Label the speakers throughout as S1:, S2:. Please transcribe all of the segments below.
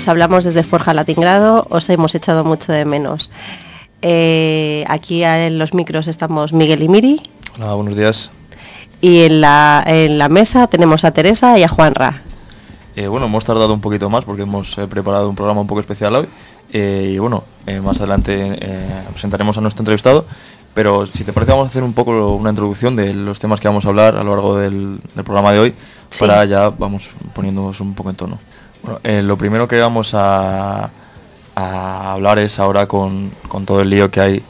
S1: Os hablamos desde Forja Latingrado, os hemos echado mucho de menos. Eh, aquí en los micros estamos Miguel y Miri.
S2: Hola, buenos días.
S1: Y en la, en la mesa tenemos a Teresa y a Juanra.
S2: Eh, bueno, hemos tardado un poquito más porque hemos eh, preparado un programa un poco especial hoy. Eh, y bueno, más adelante presentaremos a nuestro entrevistado. Pero si te parece vamos a hacer un poco una introducción de los temas que vamos a hablar a lo largo del, del programa de hoy.
S1: Sí.
S2: Para ya vamos poniéndonos un poco en tono. Bueno, eh, lo primero que vamos a, a hablar es ahora con, con todo el lío que hay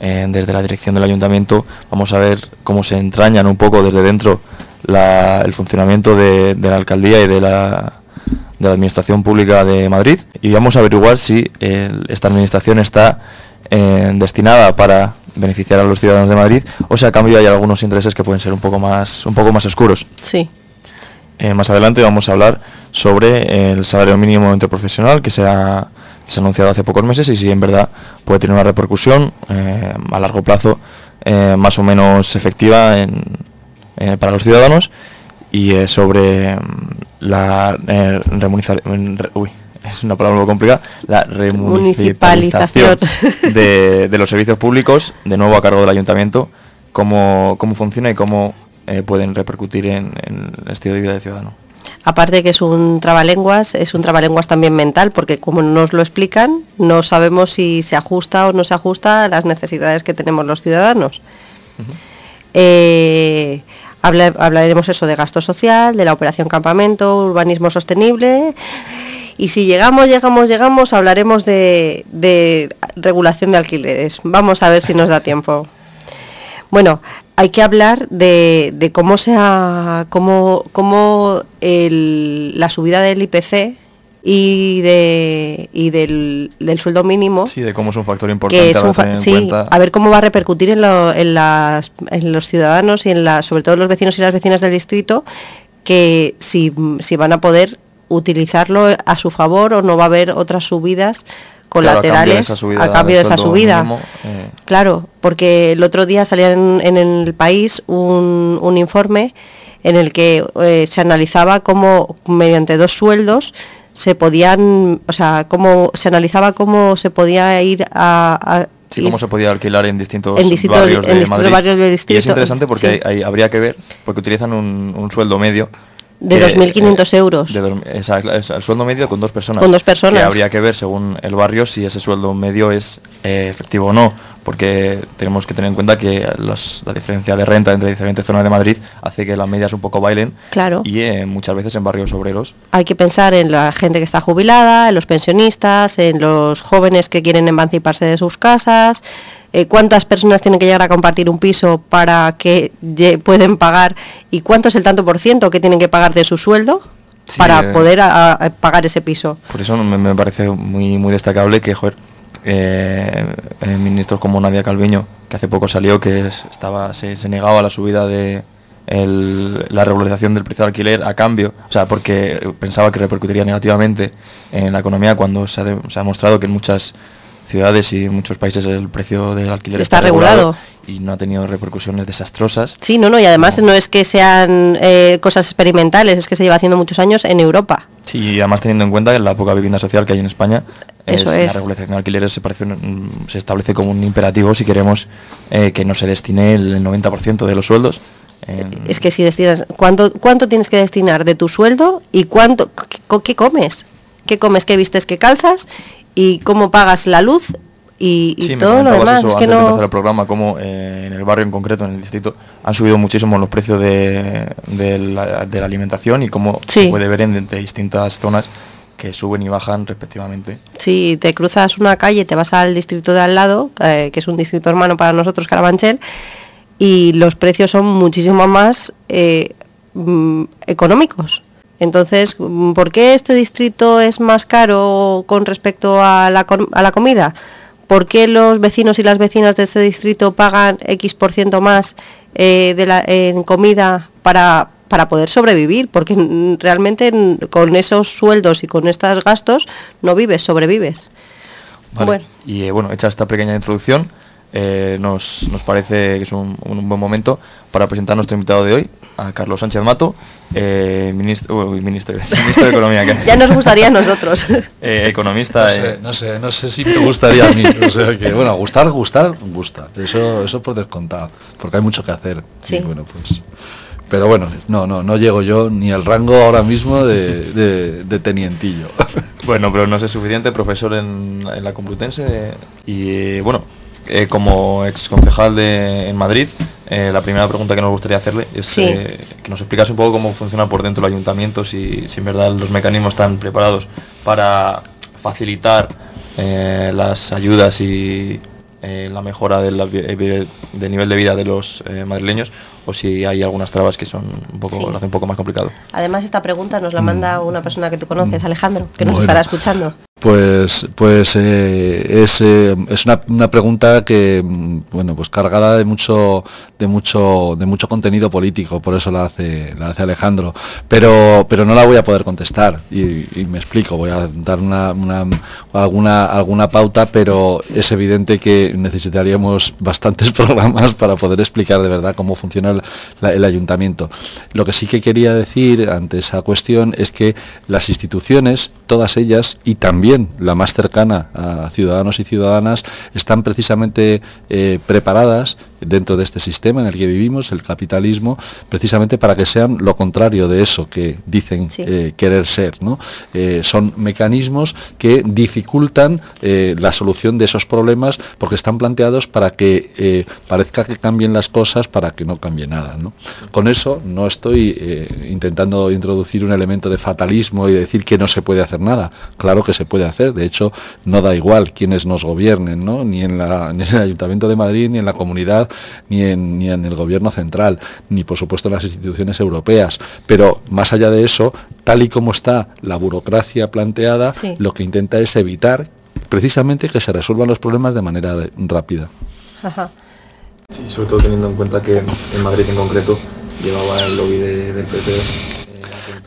S2: eh, desde la dirección del ayuntamiento. Vamos a ver cómo se entrañan un poco desde dentro la- el funcionamiento de, de la alcaldía y de la, de la administración pública de Madrid. Y vamos a averiguar si esta administración está eh, destinada para beneficiar a los ciudadanos de Madrid o si a cambio hay algunos intereses que pueden ser un poco más, un poco más oscuros.
S1: Sí.
S2: Eh, más adelante vamos a hablar sobre el salario mínimo interprofesional que se ha, que se ha anunciado hace pocos meses y si en verdad puede tener una repercusión eh, a largo plazo eh, más o menos efectiva en- eh, para los ciudadanos y sobre mm, la re- uy, es una palabra muy complicada, la remunicipalización
S1: Municipalización.
S2: de, de los servicios públicos, de nuevo a cargo del ayuntamiento, cómo, cómo funciona y cómo pueden repercutir en, en el estilo de vida del ciudadano.
S1: Aparte que es un trabalenguas, es un trabalenguas también mental, porque como nos lo explican, no sabemos si se ajusta o no se ajusta a las necesidades que tenemos los ciudadanos. Eh, habla- hablaremos eso de gasto social, de la operación campamento, urbanismo sostenible. Y si llegamos, llegamos, llegamos, hablaremos de, de regulación de alquileres. Vamos a ver si nos da tiempo. Bueno, hay que hablar de, de cómo se ha, cómo, cómo el- la subida del IPC y de y del, del sueldo mínimo
S2: Sí, de cómo es un factor importante
S1: que es un fa- sí,
S2: cuenta.
S1: a ver cómo va a repercutir en, lo- en las, en los ciudadanos y en la, sobre todo los vecinos y las vecinas del distrito, que si, si van a poder utilizarlo a su favor o no va a haber otras subidas
S2: Claro, a cambio de
S1: colaterales
S2: esa subida
S1: a cambio de esa subida.
S2: mínimo, eh.
S1: Claro, porque el otro día salía en, en el país un, un informe en el que eh, se analizaba cómo mediante dos sueldos se podían, o sea, cómo se analizaba cómo se podía ir a, a-
S2: Sí, cómo se podía alquilar en distintos,
S1: En distintos-
S2: barrios, de
S1: en distintos
S2: Madrid.
S1: barrios
S2: Y es interesante porque
S1: sí.
S2: hay- hay- habría que ver, porque utilizan un, un sueldo medio.
S1: De 2.500 euros.
S2: de esa- el sueldo medio con dos personas.
S1: Con dos personas.
S2: Que habría que ver según el barrio si ese sueldo medio es eh, efectivo o no. Porque tenemos que tener en cuenta que los- la diferencia de renta entre diferentes zonas de Madrid hace que las medias un poco bailen.
S1: Claro.
S2: Y eh, muchas veces en barrios obreros
S1: hay que pensar en la gente que está jubilada, en los pensionistas, en los jóvenes que quieren emanciparse de sus casas, eh, cuántas personas tienen que llegar a compartir un piso para que pueden pagar y cuánto es el tanto por ciento que tienen que pagar de su sueldo
S2: Sí,
S1: para
S2: eh.
S1: poder a- a pagar ese piso.
S2: Por eso me, me parece muy muy destacable que, joder, eh, eh, ministros como Nadia Calviño, que hace poco salió, que es- estaba se, se negaba a la subida de el- la regularización del precio de alquiler a cambio, o sea, porque pensaba que repercutiría negativamente en la economía cuando se ha, de- se ha demostrado que en muchas ciudades y en muchos países el precio del alquiler
S1: Está regulado.
S2: y no ha tenido repercusiones desastrosas.
S1: Sí, no, no, y además no es que sean eh, cosas experimentales, es que se lleva haciendo muchos años en Europa.
S2: Sí, y además teniendo en cuenta que la poca vivienda social que hay en España,
S1: Eso
S2: la
S1: es.
S2: regulación de alquileres se, parece un- se establece como un imperativo si queremos eh, que no se destine el 90% de los sueldos. en-
S1: Es que si destinas, ¿cuánto, ¿cuánto tienes que destinar de tu sueldo y cuánto, qué, qué comes? ¿Qué comes, qué vistes, qué calzas? ¿Y cómo pagas la luz? Y, y
S2: Sí, me
S1: todo lo
S2: comentabas
S1: demás.
S2: eso
S1: es que
S2: antes de empezar
S1: no...
S2: el programa, como eh, en el barrio en concreto, en el distrito, han subido muchísimo los precios de, de la, de la alimentación y cómo
S1: Sí.
S2: se puede ver en de distintas zonas que suben y bajan respectivamente.
S1: Si te cruzas una calle, te vas al distrito de al lado, eh, que es un distrito hermano para nosotros, Carabanchel, y los precios son muchísimo más eh, mm, económicos. Entonces, ¿por qué este distrito es más caro con respecto a la, a la comida? ¿Por qué los vecinos y las vecinas de este distrito pagan X por ciento más eh, de la- en comida para, para poder sobrevivir? Porque realmente con esos sueldos y con estos gastos no vives, sobrevives.
S2: Vale.
S1: Bueno.
S2: Y eh, bueno, hecha esta pequeña introducción, nos, parece que es un, buen momento para presentar a nuestro invitado de hoy, a Carlos Sánchez Mato, ministro, ministro, de Economía.
S1: ya nos gustaría a nosotros.
S2: economista.
S3: No sé, no sé, si me gustaría a mí. que, bueno, gustar, gustar, gusta. Eso, eso por descontado, porque hay mucho que hacer. Sí. bueno, pues pero bueno, no, no, no llego yo ni al rango ahora mismo de, tenientillo.
S2: Bueno, pero no es suficiente, profesor en, la Complutense y eh, bueno, eh, como ex concejal de, en Madrid, eh, la primera pregunta que nos gustaría hacerle es que nos explicase un poco cómo funciona por dentro el ayuntamiento, si, si en verdad los mecanismos están preparados para facilitar las ayudas y la mejora del, nivel de vida de los madrileños o si hay algunas trabas que son un poco, lo hacen un poco más complicado.
S1: Además esta pregunta nos la manda mm. una persona que tú conoces, Alejandro, que nos estará escuchando.
S3: Pues, pues eh, es, eh, es una, una, pregunta que, mm, bueno, pues cargada de mucho, de mucho, de mucho contenido político, por eso la hace, la hace Alejandro. Pero, pero no la voy a poder contestar y, me explico. Voy a dar una, alguna, alguna pauta, pero es evidente que necesitaríamos bastantes programas para poder explicar de verdad cómo funciona el ayuntamiento. Lo que sí que quería decir ante esa cuestión es que las instituciones, todas ellas y también la más cercana a ciudadanos y ciudadanas, están precisamente eh, preparadas dentro de este sistema en el que vivimos, el capitalismo, precisamente para que sean lo contrario de eso que dicen eh, querer ser. ¿no? Eh, son mecanismos que dificultan la solución de esos problemas porque están planteados para que parezca que cambien las cosas para que no cambie nada. Con eso no estoy intentando introducir un elemento de fatalismo y decir que no se puede hacer nada. Claro que se puede hacer. De hecho, no da igual quienes nos gobiernen, ¿no? ni, en la, ni en el Ayuntamiento de Madrid, ni en la comunidad, ni en, ni en el gobierno central, ni por supuesto en las instituciones europeas. Pero más allá de eso, tal y como está la burocracia planteada, lo que intenta es evitar precisamente que se resuelvan los problemas de manera rápida.
S2: Sí, sobre todo teniendo en cuenta que en Madrid en concreto llevaba el lobby del PP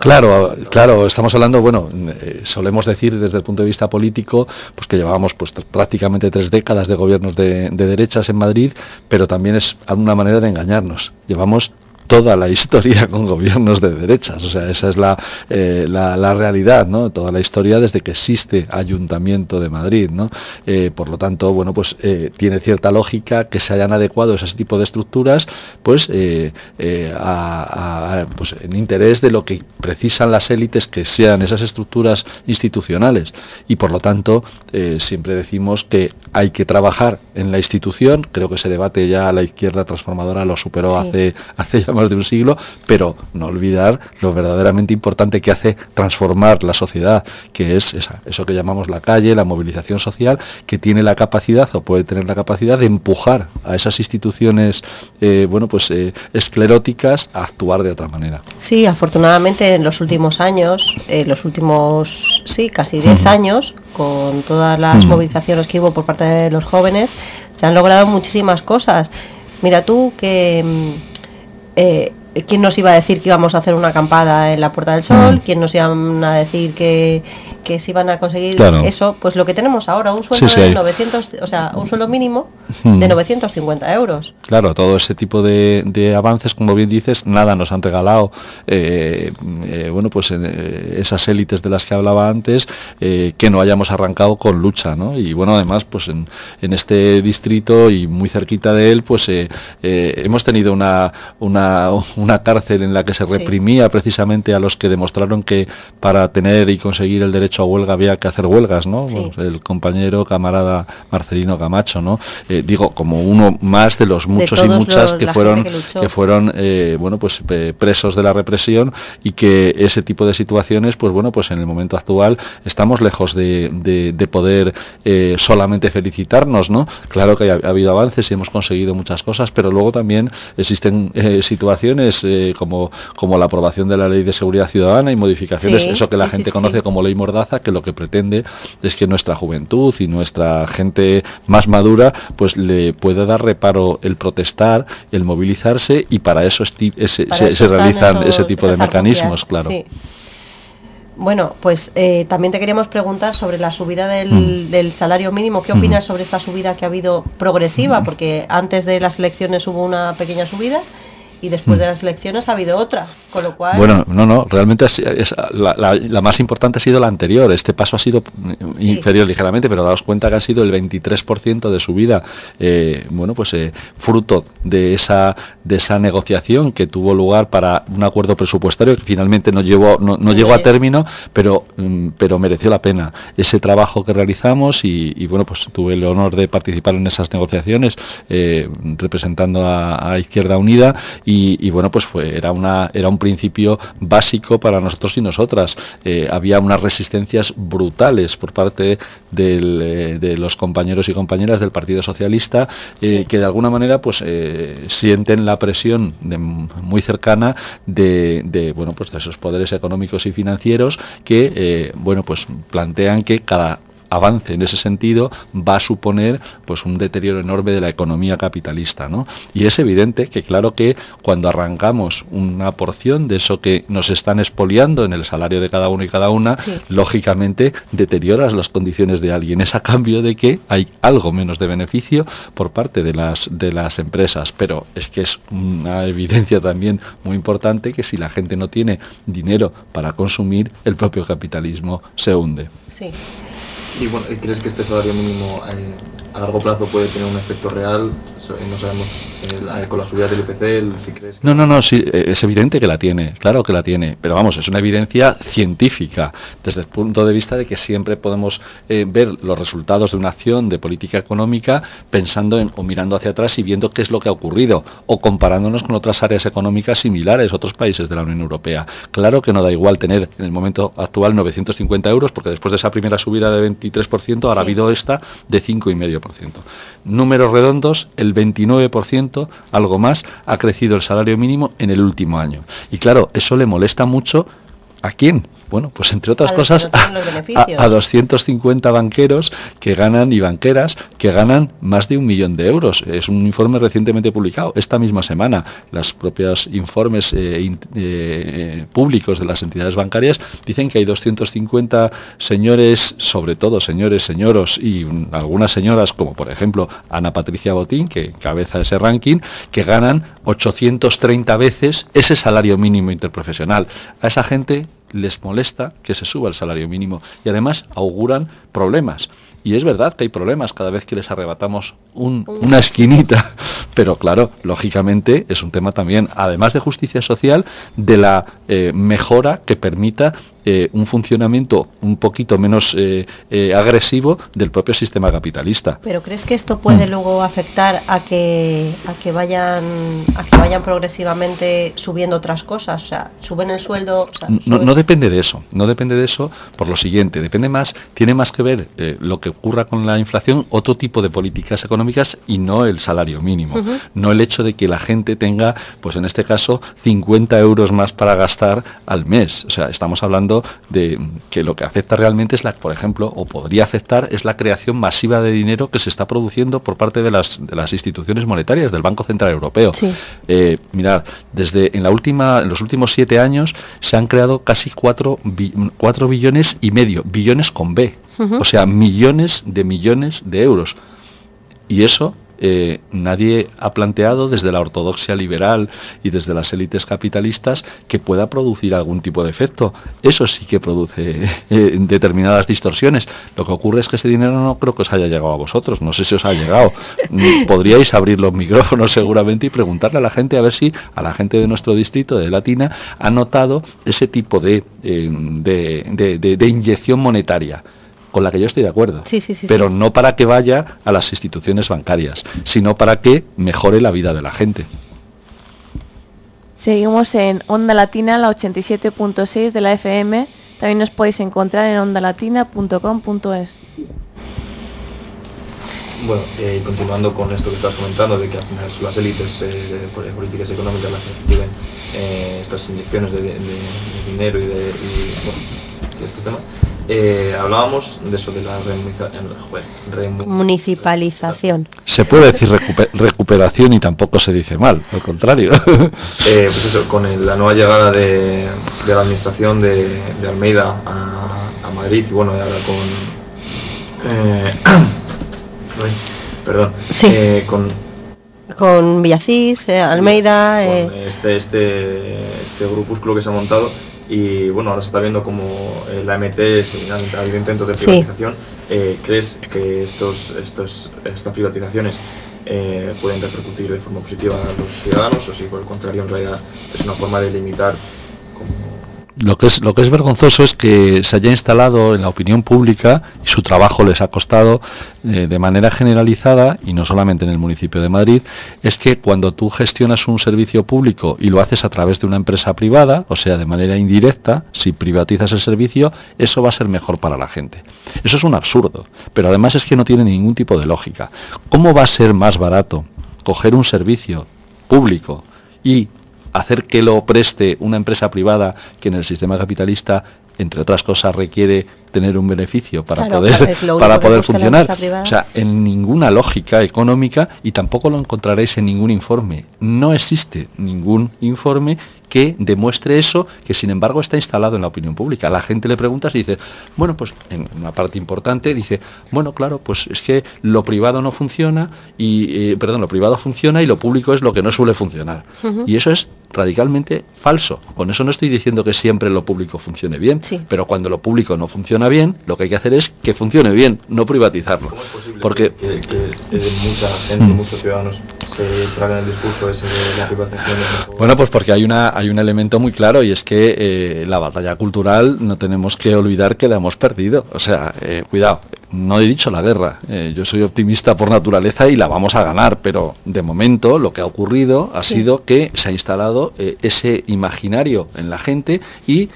S3: Claro, claro, estamos hablando, bueno, eh, solemos decir desde el punto de vista político, pues que llevábamos pues prácticamente tres décadas de gobiernos de, de derechas en Madrid, pero también es alguna manera de engañarnos. Llevamos toda la historia con gobiernos de derechas. O sea, esa es la, eh, la, realidad, ¿no? Toda la historia desde que existe Ayuntamiento de Madrid, ¿no? Eh, por lo tanto, bueno, pues eh, tiene cierta lógica que se hayan adecuado ese tipo de estructuras, pues, pues, en interés de lo que precisan las élites que sean esas estructuras institucionales. Y por lo tanto, siempre decimos que hay que trabajar en la institución, creo que ese debate ya la izquierda transformadora lo superó hace, hace ya de un siglo, pero no olvidar lo verdaderamente importante que hace transformar la sociedad, que es eso que llamamos la calle, la movilización social, que tiene la capacidad o puede tener la capacidad de empujar a esas instituciones, eh, bueno, pues eh, escleróticas a actuar de otra manera.
S1: Sí, afortunadamente en los últimos años, en los últimos, sí, casi 10 años, con todas las movilizaciones que hubo por parte de los jóvenes, se han logrado muchísimas cosas. Mira tú que mm, eh, ¿quién nos iba a decir que íbamos a hacer una acampada en la Puerta del Sol? Mm. ¿Quién nos iba a decir que, que se iban a conseguir eso? Pues lo que tenemos ahora, un sueldo de 900, o sea, un sueldo mínimo mm. de 950 euros.
S3: Claro, todo ese tipo de, avances, como bien dices, nada nos han regalado, eh, eh, bueno, pues esas élites de las que hablaba antes, que no hayamos arrancado con lucha, ¿no? Y bueno, además, pues en, en este distrito y muy cerquita de él, pues hemos tenido una, una una cárcel en la que se reprimía precisamente a los que demostraron que para tener y conseguir el derecho a huelga había que hacer huelgas, ¿no? el compañero camarada Marcelino Camacho, ¿no? Eh, digo, como uno más de los muchos y muchas que fueron, que, fueron, eh, bueno, pues presos de la represión y que ese tipo de situaciones, pues bueno, pues en el momento actual estamos lejos de, poder eh, solamente felicitarnos, ¿no? Claro que ha, habido avances y hemos conseguido muchas cosas, pero luego también existen situaciones eh, como, como la aprobación de la Ley de Seguridad Ciudadana y modificaciones, eso que la gente conoce como Ley Que lo que pretende es que nuestra juventud y nuestra gente más madura pues le pueda dar reparo el protestar, el movilizarse y para eso, se, realizan ese tipo de mecanismos, claro.
S1: Bueno, pues eh, también te queríamos preguntar sobre la subida del, mm. salario mínimo. ¿Qué opinas sobre esta subida que ha habido progresiva? Porque antes de las elecciones hubo una pequeña subida y después de mm. las elecciones ha habido otra, con lo cual...
S3: Bueno, no, no, realmente es, la, más importante ha sido la anterior, este paso ha sido inferior ligeramente, pero daos cuenta que ha sido el 23% de subida, eh, bueno, pues eh, fruto de esa, de esa negociación que tuvo lugar para un acuerdo presupuestario que finalmente no, llevó, no, llegó a término, pero, mm, pero mereció la pena ese trabajo que realizamos y, bueno, pues tuve el honor de participar en esas negociaciones eh, representando a, a Izquierda Unida y, bueno, pues fue, era, una, era un principio básico para nosotros y nosotras. Eh, había unas resistencias brutales por parte eh, de los compañeros y compañeras del Partido Socialista eh, que de alguna manera pues sienten la presión muy cercana de, bueno, pues de esos poderes económicos y financieros que bueno, pues plantean que cada avance en ese sentido va a suponer pues un deterioro enorme de la economía capitalista. ¿no? Y es evidente que claro que cuando arrancamos una porción de eso que nos están expoliando en el salario de cada uno y cada una, lógicamente deterioras las condiciones de alguien. Es a cambio de que hay algo menos de beneficio por parte de las, de las empresas. Pero es que es una evidencia también muy importante que si la gente no tiene dinero para consumir, el propio capitalismo se hunde.
S1: Sí.
S2: Y bueno, ¿crees que este salario mínimo eh, a largo plazo puede tener un efecto real? No sabemos eh, con la subida del IPC, si crees...
S3: No, no, no, sí, eh, es evidente que la tiene, claro que la tiene, pero vamos, es una evidencia científica, desde el punto de vista de que siempre podemos eh, ver los resultados de una acción de política económica pensando en, o mirando hacia atrás y viendo qué es lo que ha ocurrido, o comparándonos con otras áreas económicas similares, otros países de la Unión Europea. Claro que no da igual tener en el momento actual 950 euros, porque después de esa primera subida de 23%, ahora ha habido esta de 5,5%. Números redondos, el 29% algo más, ha crecido el salario mínimo en el último año. Y claro, eso le molesta mucho a quién? Bueno, pues entre otras cosas a, 250 banqueros que ganan y banqueras que ganan más de un millón de euros. Es un informe recientemente publicado esta misma semana. Los propios informes eh, eh, públicos de las entidades bancarias dicen que hay 250 señores, sobre todo señores, señoros y algunas señoras, como por ejemplo Ana Patricia Botín, que cabeza ese ranking, que ganan 830 veces ese salario mínimo interprofesional. A esa gente les molesta que se suba el salario mínimo y además auguran problemas. Y es verdad que hay problemas cada vez que les arrebatamos una esquinita, pero claro, lógicamente es un tema también, además de justicia social, de la eh, mejora que permita eh, un funcionamiento un poquito menos eh, agresivo del propio sistema capitalista.
S1: Pero ¿crees que esto puede mm. luego afectar a que a que vayan a que vayan progresivamente subiendo otras cosas? O sea, suben el sueldo.
S3: no, no, depende de eso, no depende de eso por lo siguiente, depende más, tiene más que ver lo que ocurra con la inflación, otro tipo de políticas económicas y no el salario mínimo. No el hecho de que la gente tenga, pues en este caso, 50 euros más para gastar al mes. O sea, estamos hablando de que lo que afecta realmente es la, por ejemplo, o podría afectar, es la creación masiva de dinero que se está produciendo por parte de las, de las instituciones monetarias, del Banco Central Europeo. Eh, mirad, desde en la última, en los últimos siete años se han creado casi 4, billones y medio, billones con B. O sea, millones de millones de euros. Y eso eh, nadie ha planteado desde la ortodoxia liberal y desde las élites capitalistas que pueda producir algún tipo de efecto. Eso sí que produce eh, determinadas distorsiones. Lo que ocurre es que ese dinero no creo que os haya llegado a vosotros. No sé si os ha llegado. Mm, podríais abrir los micrófonos seguramente y preguntarle a la gente a ver si a la gente de nuestro distrito de Latina ha notado ese tipo de, eh, de inyección monetaria con la que yo estoy de acuerdo, pero no para que vaya a las instituciones bancarias, sino para que mejore la vida de la gente.
S4: Seguimos en Onda Latina, la 87.6 de la FM. También nos podéis encontrar en ondalatina.com.es.
S2: Bueno, eh, continuando con esto que estás comentando, de que al final son las élites eh, políticas económicas las que reciben eh, estas inyecciones de, dinero y de, y, este tema, eh, hablábamos de eso de la
S1: municipalización.
S3: Se puede decir recuperación y tampoco se dice mal, al contrario.
S2: Eh, pues eso, con la nueva llegada de, la administración de, Almeida a, Madrid y bueno, ahora con... Eh, perdón.
S1: Sí.
S2: con
S1: con Villacís, Almeida.
S2: este, este, este grupúsculo que se ha montado y bueno, ahora se está viendo como eh, la MT ha habido intentos de privatización. Eh, ¿Crees que estos, estos, estas privatizaciones eh, pueden repercutir de forma positiva a los ciudadanos o si por el contrario en realidad es una forma de limitar
S3: lo que, es, lo que es vergonzoso es que se haya instalado en la opinión pública y su trabajo les ha costado eh, de manera generalizada, y no solamente en el municipio de Madrid, es que cuando tú gestionas un servicio público y lo haces a través de una empresa privada, o sea, de manera indirecta, si privatizas el servicio, eso va a ser mejor para la gente. Eso es un absurdo, pero además es que no tiene ningún tipo de lógica. ¿Cómo va a ser más barato coger un servicio público y hacer que lo preste una empresa privada que en el sistema capitalista, entre otras cosas, requiere tener un beneficio para poder, para poder funcionar. O sea, en ninguna lógica económica y tampoco lo encontraréis en ningún informe. No existe ningún informe que demuestre eso, que sin embargo está instalado en la opinión pública. La gente le pregunta y dice, bueno, pues en una parte importante dice, bueno, claro, pues es que lo privado no funciona y, eh, perdón, lo privado funciona y lo público es lo que no suele funcionar. Y eso es radicalmente falso. Con eso no estoy diciendo que siempre lo público funcione bien, pero cuando lo público no funciona bien, lo que hay que hacer es que funcione bien, no privatizarlo.
S2: ¿Cómo es posible Porque que, mucha gente, mm. muchos ciudadanos se tragan el discurso ese de la privatización?
S3: Bueno, pues porque hay una hay un elemento muy claro y es que eh, la batalla cultural no tenemos que olvidar que la hemos perdido. O sea, eh, cuidado, no he dicho la guerra. Eh, yo soy optimista por naturaleza y la vamos a ganar, pero de momento lo que ha ocurrido ha sido que se ha instalado ese imaginario en la gente y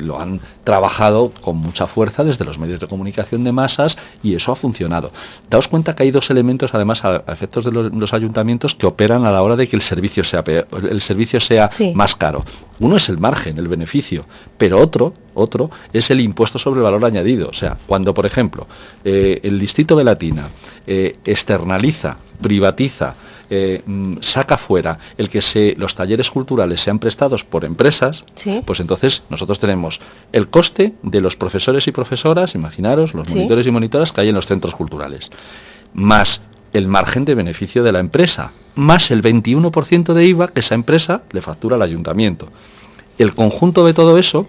S3: lo han trabajado con mucha fuerza desde los medios de comunicación de masas y eso ha funcionado. Daos cuenta que hay dos elementos, además, a, efectos de los, ayuntamientos, que operan a la hora de que el servicio sea, el servicio sea más caro. Uno es el margen, el beneficio, pero otro, otro es el impuesto sobre el valor añadido. O sea, cuando, por ejemplo, eh, el distrito de Latina eh, externaliza, privatiza, eh, mm, saca fuera el que se, los talleres culturales sean prestados por empresas, pues entonces nosotros tenemos el coste de los profesores y profesoras, imaginaros, los monitores y monitoras que hay en los centros culturales, más el margen de beneficio de la empresa, más el 21% de IVA que esa empresa le factura al ayuntamiento. El conjunto de todo eso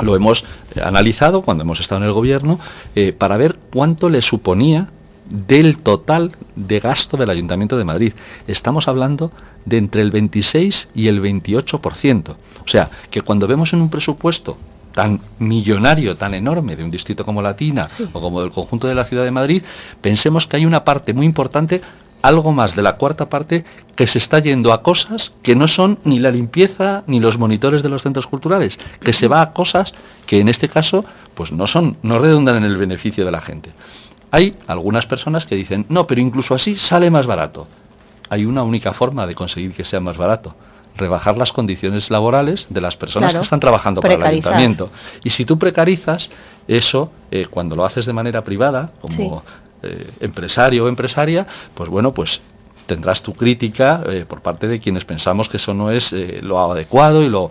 S3: lo hemos eh, analizado cuando hemos estado en el gobierno eh, para ver cuánto le suponía del total de gasto del Ayuntamiento de Madrid. Estamos hablando de entre el 26 y el 28%. O sea, que cuando vemos en un presupuesto tan millonario, tan enorme de un distrito como Latina o como del conjunto de la ciudad de Madrid, pensemos que hay una parte muy importante, algo más de la cuarta parte, que se está yendo a cosas que no son ni la limpieza ni los monitores de los centros culturales, que se va a cosas que en este caso pues no son, no redundan en el beneficio de la gente. Hay algunas personas que dicen, no, pero incluso así sale más barato. Hay una única forma de conseguir que sea más barato, rebajar las condiciones laborales de las personas que están trabajando para el ayuntamiento. Y si tú precarizas eso, eh, cuando lo haces de manera privada, como eh, empresario o empresaria, pues bueno, pues tendrás tu crítica eh, por parte de quienes pensamos que eso no es eh, lo adecuado y lo,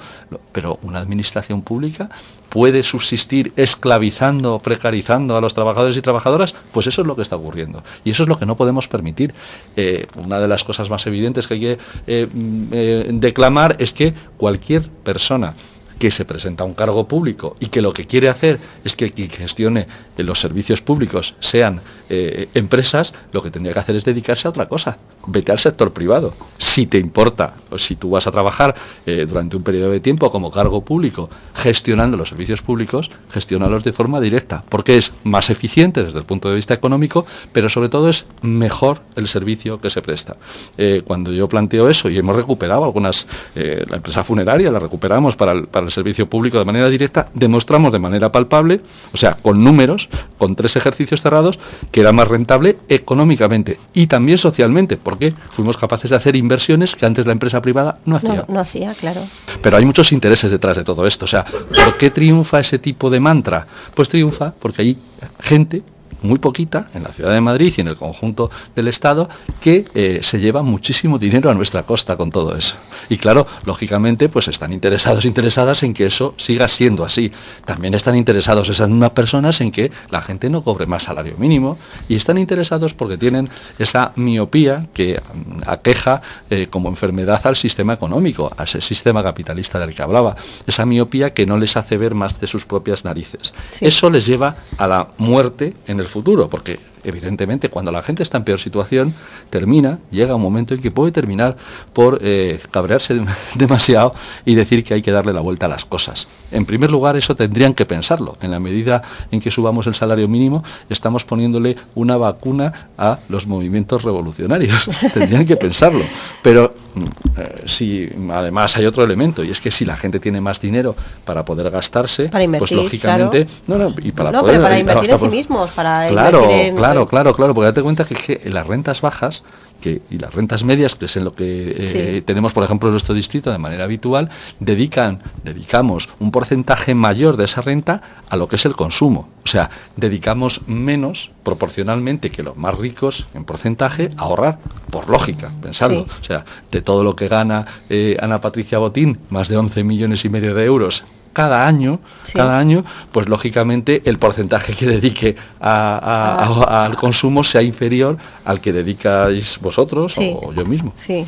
S3: pero una administración pública puede subsistir esclavizando, precarizando a los trabajadores y trabajadoras, pues eso es lo que está ocurriendo. Y eso es lo que no podemos permitir. Eh, una de las cosas más evidentes que hay que mm, declamar es que cualquier persona que se presenta a un cargo público y que lo que quiere hacer es que quien gestione los servicios públicos sean empresas, lo que tendría que hacer es dedicarse a otra cosa. Vete al sector privado. Si te importa, o si tú vas a trabajar eh, durante un periodo de tiempo como cargo público, gestionando los servicios públicos, gestionarlos de forma directa, porque es más eficiente desde el punto de vista económico, pero sobre todo es mejor el servicio que se presta. Eh, cuando yo planteo eso, y hemos recuperado algunas, la empresa funeraria la recuperamos para el, para el servicio público de manera directa, demostramos de manera palpable, o sea, con números, con tres ejercicios cerrados, que era más rentable económicamente y también socialmente, porque porque fuimos capaces de hacer inversiones que antes la empresa privada no hacía.
S1: No, no hacía, claro.
S3: Pero hay muchos intereses detrás de todo esto. O sea, ¿por qué triunfa ese tipo de mantra? Pues triunfa porque hay gente muy poquita en la ciudad de Madrid y en el conjunto del Estado que eh, se lleva muchísimo dinero a nuestra costa con todo eso. Y claro, lógicamente, pues están interesados, interesadas en que eso siga siendo así. También están interesados esas mismas personas en que la gente no cobre más salario mínimo y están interesados porque tienen esa miopía que mm, aqueja eh, como enfermedad al sistema económico, a ese sistema capitalista del que hablaba. Esa miopía que no les hace ver más de sus propias narices. Eso les lleva a la muerte en el futuro, porque evidentemente cuando la gente está en peor situación, termina, llega un momento en que puede terminar por eh, cabrearse demasiado y decir que hay que darle la vuelta a las cosas. En primer lugar, eso tendrían que pensarlo. En la medida en que subamos el salario mínimo, estamos poniéndole una vacuna a los movimientos revolucionarios. tendrían que pensarlo. Pero mm, eh, si además hay otro elemento, y es que si la gente tiene más dinero para poder gastarse, pues lógicamente,
S1: no, no, y para poder, para invertir en sí mismos, para
S3: claro, claro, Claro, claro, claro, porque date cuenta que, las rentas bajas que, y las rentas medias, que es en lo que eh, tenemos, por ejemplo, en nuestro distrito de manera habitual, dedican, dedicamos un porcentaje mayor de esa renta a lo que es el consumo. O sea, dedicamos menos proporcionalmente que los más ricos en porcentaje a ahorrar, por lógica, pensando. O sea, de todo lo que gana eh, Ana Patricia Botín, más de 11 millones y medio de euros cada año, cada año, pues lógicamente el porcentaje que dedique ah. al consumo sea inferior al que dedicáis vosotros o yo mismo.
S1: Sí.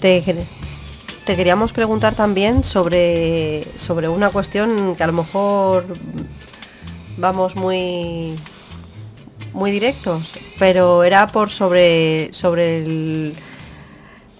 S1: Te, te, queríamos preguntar también sobre, sobre una cuestión que a lo mejor vamos muy muy directos, pero era por sobre sobre el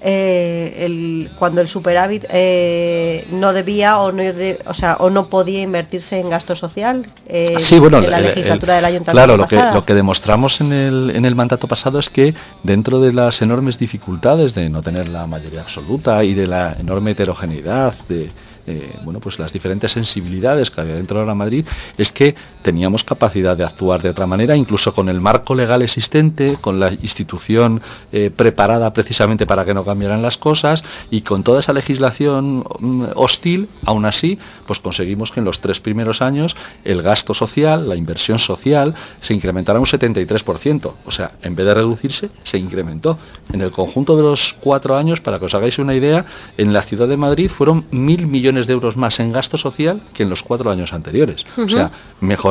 S1: eh, cuando el superávit eh, no debía o no, o, sea, o no podía invertirse en gasto social
S3: eh, en la legislatura del ayuntamiento. Claro, lo que, lo que demostramos en el, en el mandato pasado es que dentro de las enormes dificultades de no tener la mayoría absoluta y de la enorme heterogeneidad de, eh, bueno, pues las diferentes sensibilidades que había dentro de la Madrid, es que teníamos capacidad de actuar de otra manera, incluso con el marco legal existente, con la institución eh, preparada precisamente para que no cambiaran las cosas y con toda esa legislación mm, hostil, aún así, pues conseguimos que en los tres primeros años el gasto social, la inversión social, se incrementara un 73%. O sea, en vez de reducirse, se incrementó. En el conjunto de los cuatro años, para que os hagáis una idea, en la ciudad de Madrid fueron mil millones de euros más en gasto social que en los cuatro años anteriores. O sea,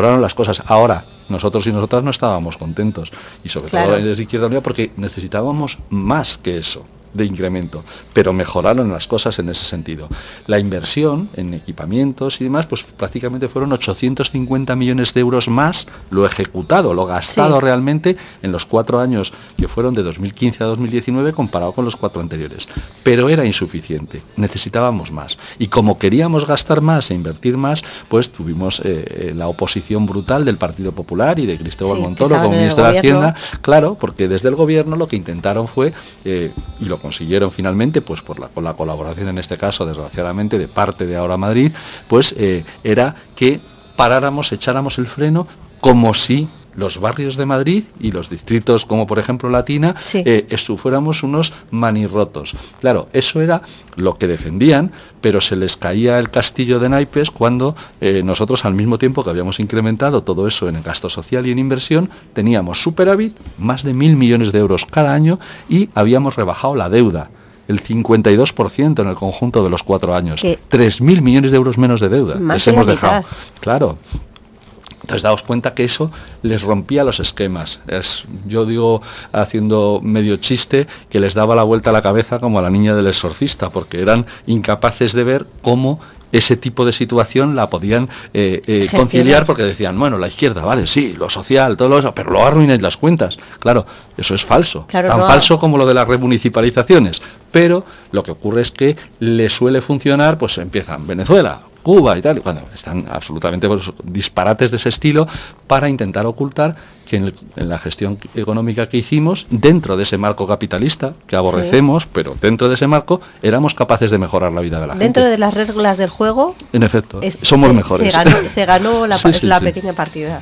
S3: mejoraron las cosas. Ahora, nosotros y nosotras no estábamos contentos. Y sobre todo desde Izquierda Unida porque necesitábamos más que eso de incremento, pero mejoraron las cosas en ese sentido. La inversión en equipamientos y demás, pues prácticamente fueron 850 millones de euros más lo ejecutado, lo gastado realmente en los cuatro años que fueron de 2015 a 2019 comparado con los cuatro anteriores. Pero era insuficiente, necesitábamos más. Y como queríamos gastar más e invertir más, pues tuvimos eh, eh, la oposición brutal del Partido Popular y de Cristóbal Montoro como ministro de Hacienda, claro, porque desde el gobierno lo que intentaron fue, eh, y lo consiguieron finalmente, pues por la, con la colaboración en este caso, desgraciadamente, de parte de Ahora Madrid, pues eh, era que paráramos, echáramos el freno como si los barrios de Madrid y los distritos como por ejemplo Latina eh, fuéramos unos manirrotos. Claro, eso era lo que defendían, pero se les caía el castillo de naipes cuando eh, nosotros al mismo tiempo que habíamos incrementado todo eso en el gasto social y en inversión, teníamos superávit, más de mil millones de euros cada año y habíamos rebajado la deuda el 52% en el conjunto de los cuatro años. 3.000 millones de euros menos de deuda. les hemos dejado. Claro, entonces daos cuenta que eso les rompía los esquemas. Es, yo digo, haciendo medio chiste, que les daba la vuelta a la cabeza como a la niña del exorcista, porque eran incapaces de ver cómo ese tipo de situación la podían eh, eh, conciliar porque decían, bueno, la izquierda, vale, sí, lo social, todo eso, pero lo arruináis las cuentas. Claro, eso es falso. Tan falso como lo de las remunicipalizaciones. Pero lo que ocurre es que le suele funcionar, pues empiezan Venezuela, Cuba y tal, cuando están absolutamente pues, disparates de ese estilo para intentar ocultar que en, la gestión económica que hicimos, dentro de ese marco capitalista, que aborrecemos, pero dentro de ese marco, éramos capaces de mejorar la vida de la
S1: gente. Dentro de las reglas del juego,
S3: en efecto, somos mejores.
S1: Se ganó, la, pequeña partida.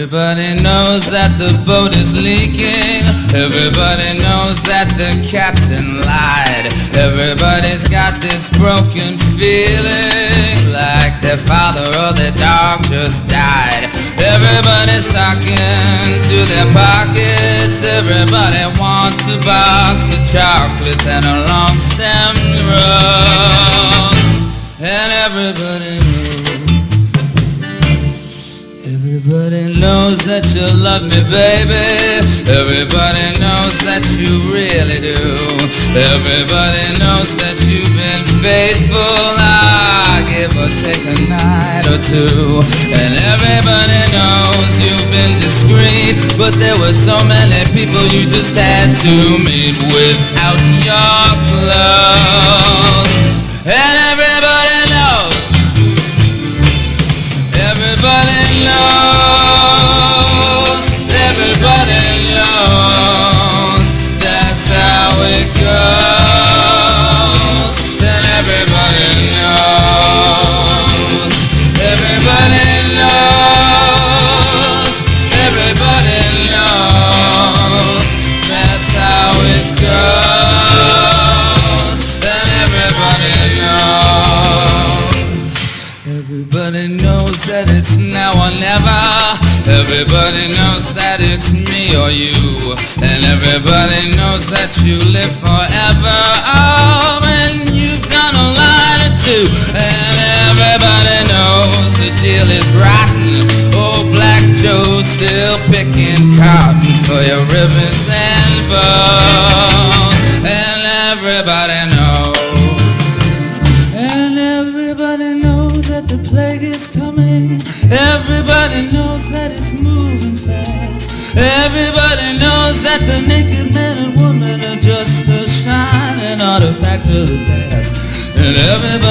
S5: Everybody knows that the boat is leaking. Everybody knows that the captain lied. Everybody's got this broken feeling like their father or their dog just died. Everybody's talking to their pockets. Everybody wants a box of chocolates and a long stemmed rose. And everybody Everybody knows that you love me, baby. Everybody knows that you really do. Everybody knows that you've been faithful. I give or take a night or two. And everybody knows you've been discreet. But there were so many people you just had to meet without your clothes. And everybody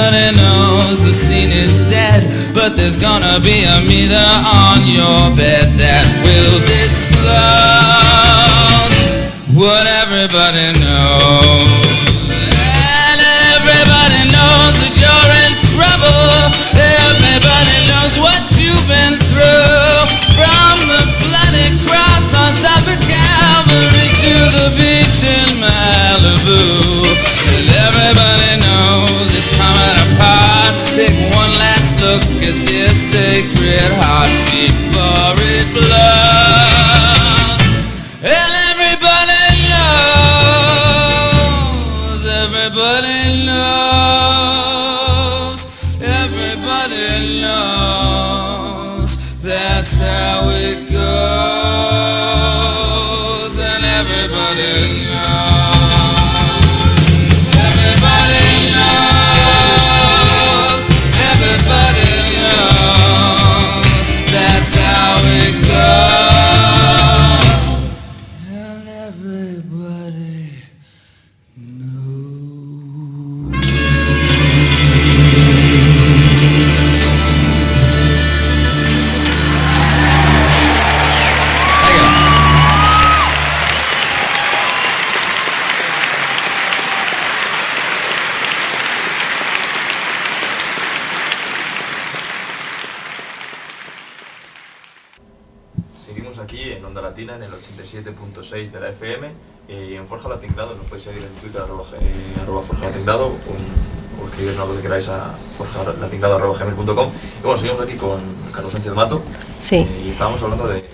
S5: everybody knows the scene is dead, but there's gonna be a meter on your bed that will disclose what everybody knows. And everybody knows that you're in trouble. Everybody knows what you've been through. From the bloody cross on top of Calvary to the beach in Malibu. And everybody Take one last look at this sacred heart before it blows.
S2: Queráis a gmail.com y bueno, seguimos aquí con Carlos Sánchez Mato
S1: Sí.
S2: eh, y estábamos hablando de, de-